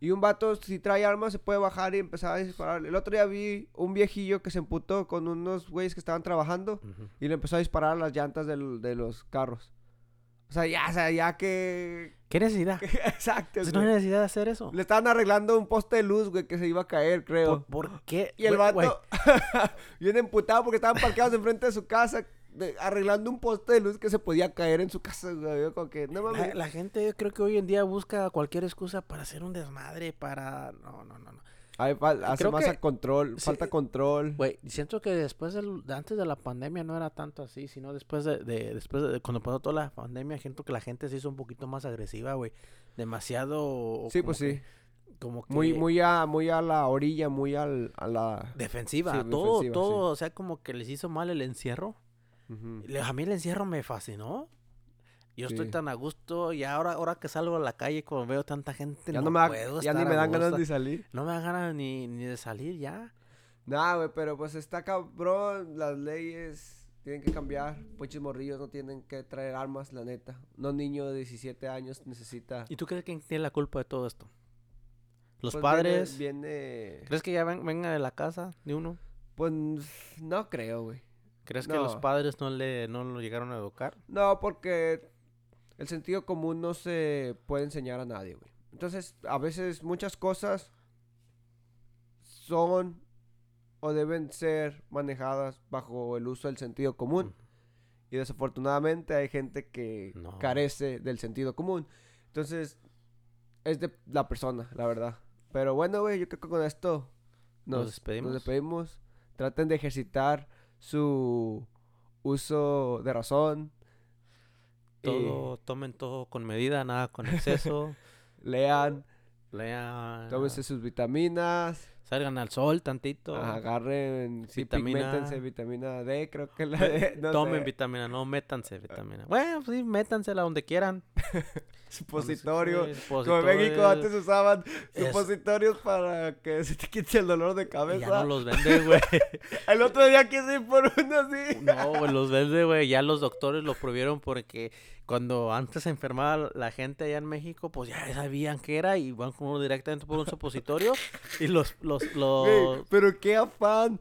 Y un vato, si trae armas, se puede bajar y empezar a disparar. El otro día vi un viejillo que se emputó con unos güeyes que estaban trabajando y le empezó a disparar a las llantas del- de los carros. O sea, ya, o sea, ya que... [LAUGHS] ¿Qué necesidad? [LAUGHS] Exacto, Pues no hay necesidad de hacer eso. Le estaban arreglando un poste de luz, güey, que se iba a caer, creo. ¿Por, por qué? Y el güey, vato, [LAUGHS] bien emputado porque estaban parqueados enfrente de su casa, de- arreglando un poste de luz que se podía caer en su casa. güey. Como que, no la, mames. la gente yo creo que hoy en día busca cualquier excusa para hacer un desmadre, para... No, no, no, no. Hace creo más que- a control, sí, falta control. Güey, siento que después del, de antes de la pandemia no era tanto así, sino después de, de- después de cuando pasó toda la pandemia, siento que la gente se hizo un poquito más agresiva, güey. Demasiado... sí, pues sí. que- Como que... Muy, muy a, muy a la orilla, muy al, a la... Defensiva, Sí, todo, defensiva, todo, o sea, como que les hizo mal el encierro. Ujú. Le- A mí el encierro me fascinó. Yo estoy tan a gusto y ahora, ahora que salgo a la calle cuando veo tanta gente, Ya no, me da- puedo ya ni me dan ganas de salir. No me dan ganas ni, ni de salir ya. Nah, güey, pero pues está cabrón. Las leyes tienen que cambiar. Puches morrillos no tienen que traer armas, la neta. No niño de 17 años necesita... ¿Y tú crees que tiene la culpa de todo esto? Los Pues padres. Viene, viene- ¿Crees que ya ven, vengan de la casa de uno? Pues no creo, güey. ¿Crees que los padres no le no lo llegaron a educar? No, porque el sentido común no se puede enseñar a nadie, güey. Entonces, a veces muchas cosas son o deben ser manejadas bajo el uso del sentido común. Y desafortunadamente hay gente que No. carece del sentido común. Entonces, es de la persona, la verdad. Pero bueno, güey, yo creo que con esto ¿Nos nos, despedimos? nos despedimos. Traten de ejercitar su uso de razón. Todo, tomen todo con medida, nada con exceso. [LAUGHS] lean, Lean. tómense sus vitaminas. Salgan al sol tantito. Agarren, sí, Vitamina A. vitamina D, creo que la D, [LAUGHS] no Tomen sé, vitamina, no métanse vitamina. Bueno, pues sí, métansela donde quieran. [LAUGHS] supositorio. Como en México supositorios. antes usaban Es- supositorios para que se te quite el dolor de cabeza. Ya no los vende, güey. [LAUGHS] El otro día quise ir por uno así. No, güey, los [LAUGHS] vende, güey. Ya los doctores lo prohibieron porque cuando antes se enfermaba la gente allá en México, pues ya sabían qué era y van con uno directamente por un supositorio y los, los, los... Pero qué afán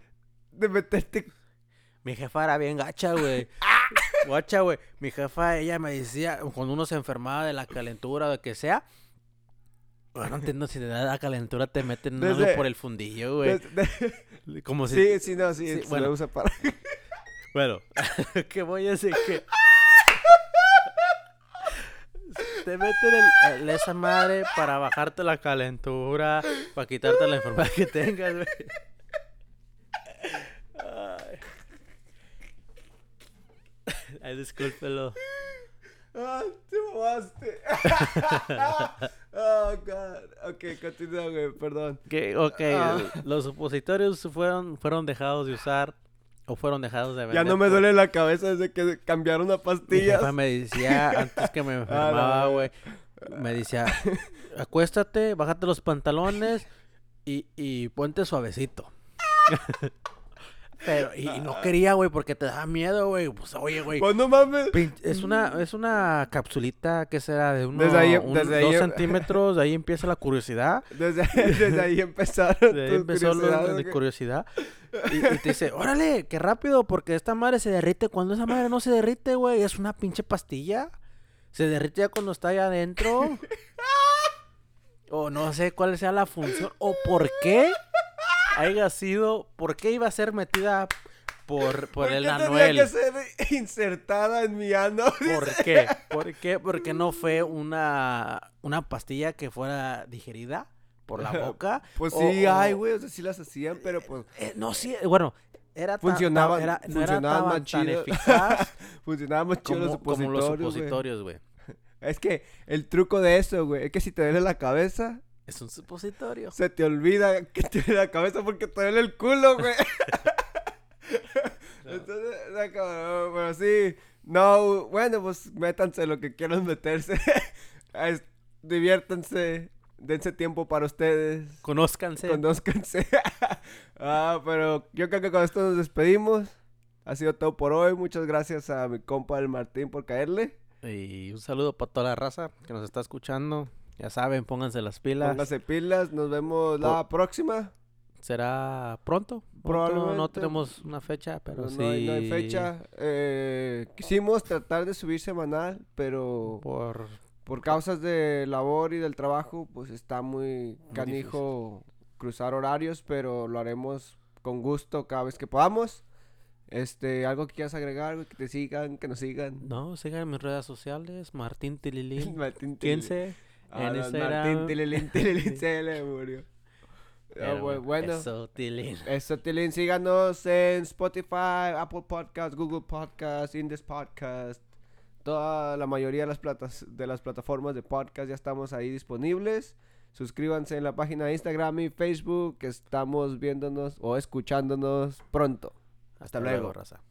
de meterte. Mi jefa era bien gacha, güey. Guacha, güey. Mi jefa, ella me decía, cuando uno se enfermaba de la calentura o de que sea, bueno, no entiendo si te da la calentura, te meten algo Desde- por el fundillo, güey. [LAUGHS] Como si... sí, sí, no, sí, sí, se bueno. lo usa para. [LAUGHS] Bueno, [LAUGHS] que voy a decir que... Te meten el- el- esa madre para bajarte la calentura, para quitarte la enfermedad que tengas, güey. Ay. Ay, discúlpelo. ¡Ah, te mamaste! [LAUGHS] oh, God. Ok, continúa, güey, perdón. Que, ok, Ah. los supositorios fueron, fueron dejados de usar o fueron dejados de vender. Ya no me duele la cabeza desde que cambiaron a Mi pastillas. jefa me decía, antes que me la enfermaba, güey, me decía, acuéstate, bájate los pantalones y, y ponte suavecito. [LAUGHS] Pero, y, y no quería, güey, porque te daba miedo, güey. Pues, oye, güey. Pues no mames. pin- Es una, es una capsulita que será de unos Desde ahí- desde ahí- dos centímetros, de ahí [LAUGHS] empieza la curiosidad. Desde, desde ahí empezaron De ahí tus empezó lo curiosidades, güey. curiosidad. Y, y te dice, [LAUGHS] órale, qué rápido, porque esta madre se derrite. Cuando esa madre no se derrite, güey, es una pinche pastilla. Se derrite ya cuando está allá adentro. [LAUGHS] o no sé cuál sea la función. O por qué haya sido, por qué iba a ser metida por, por ¿Por el Anuel. que ser insertada en mi ano? [LAUGHS] ¿Por qué? ¿Por qué? Porque no fue una, una pastilla que fuera digerida por la boca. Pues o- sí, o- ay, güey, o sea, sí las hacían, pero pues Eh, no, sí, bueno, era tan- Funcionaban- tan- era, no era funcionaban tan, más tan chido. eficaz [LAUGHS] funcionaban más chido los como, los supositorios, güey. [LAUGHS] Es que el truco de eso, güey, es que si te duele la cabeza, Es un supositorio. se te olvida que duele la cabeza porque te duele el culo, güey. [LAUGHS] Entonces, está cabrón, pero sí, no, bueno, pues métanse lo que quieran meterse. [LAUGHS] Es- diviértanse, dense tiempo para ustedes. Conózcanse. Conózcanse. [LAUGHS] ah, pero yo creo que con esto nos despedimos. Ha sido todo por hoy. Muchas gracias a mi compa el Martín por caerle. Y un saludo para toda la raza que nos está escuchando. Ya saben, pónganse las pilas. Póngase pilas. Nos vemos la próxima. Será pronto. pronto. No Probablemente. tenemos una fecha, pero No, sí. no hay, no hay fecha. Eh, quisimos tratar de subir semanal, pero Por por causas de labor y del trabajo, pues está muy canijo cruzar horarios, pero lo haremos con gusto cada vez que podamos. Este, algo que quieras agregar, que te sigan, que nos sigan. No, sigan en mis redes sociales, Martín Tililín, [LAUGHS] Martín Tililín. 15 Ah, en Instagram. Martín Tililín, Tililín, [LAUGHS] se le murió. Ah, Pero, bueno, Eso, Tilín. eso, Tilín, síganos en Spotify, Apple Podcast, Google Podcast, Indes Podcast. Toda la mayoría de las, platas, de las plataformas de podcast ya estamos ahí disponibles. Suscríbanse en la página de Instagram y Facebook. que Estamos viéndonos o escuchándonos pronto. Hasta luego. raza.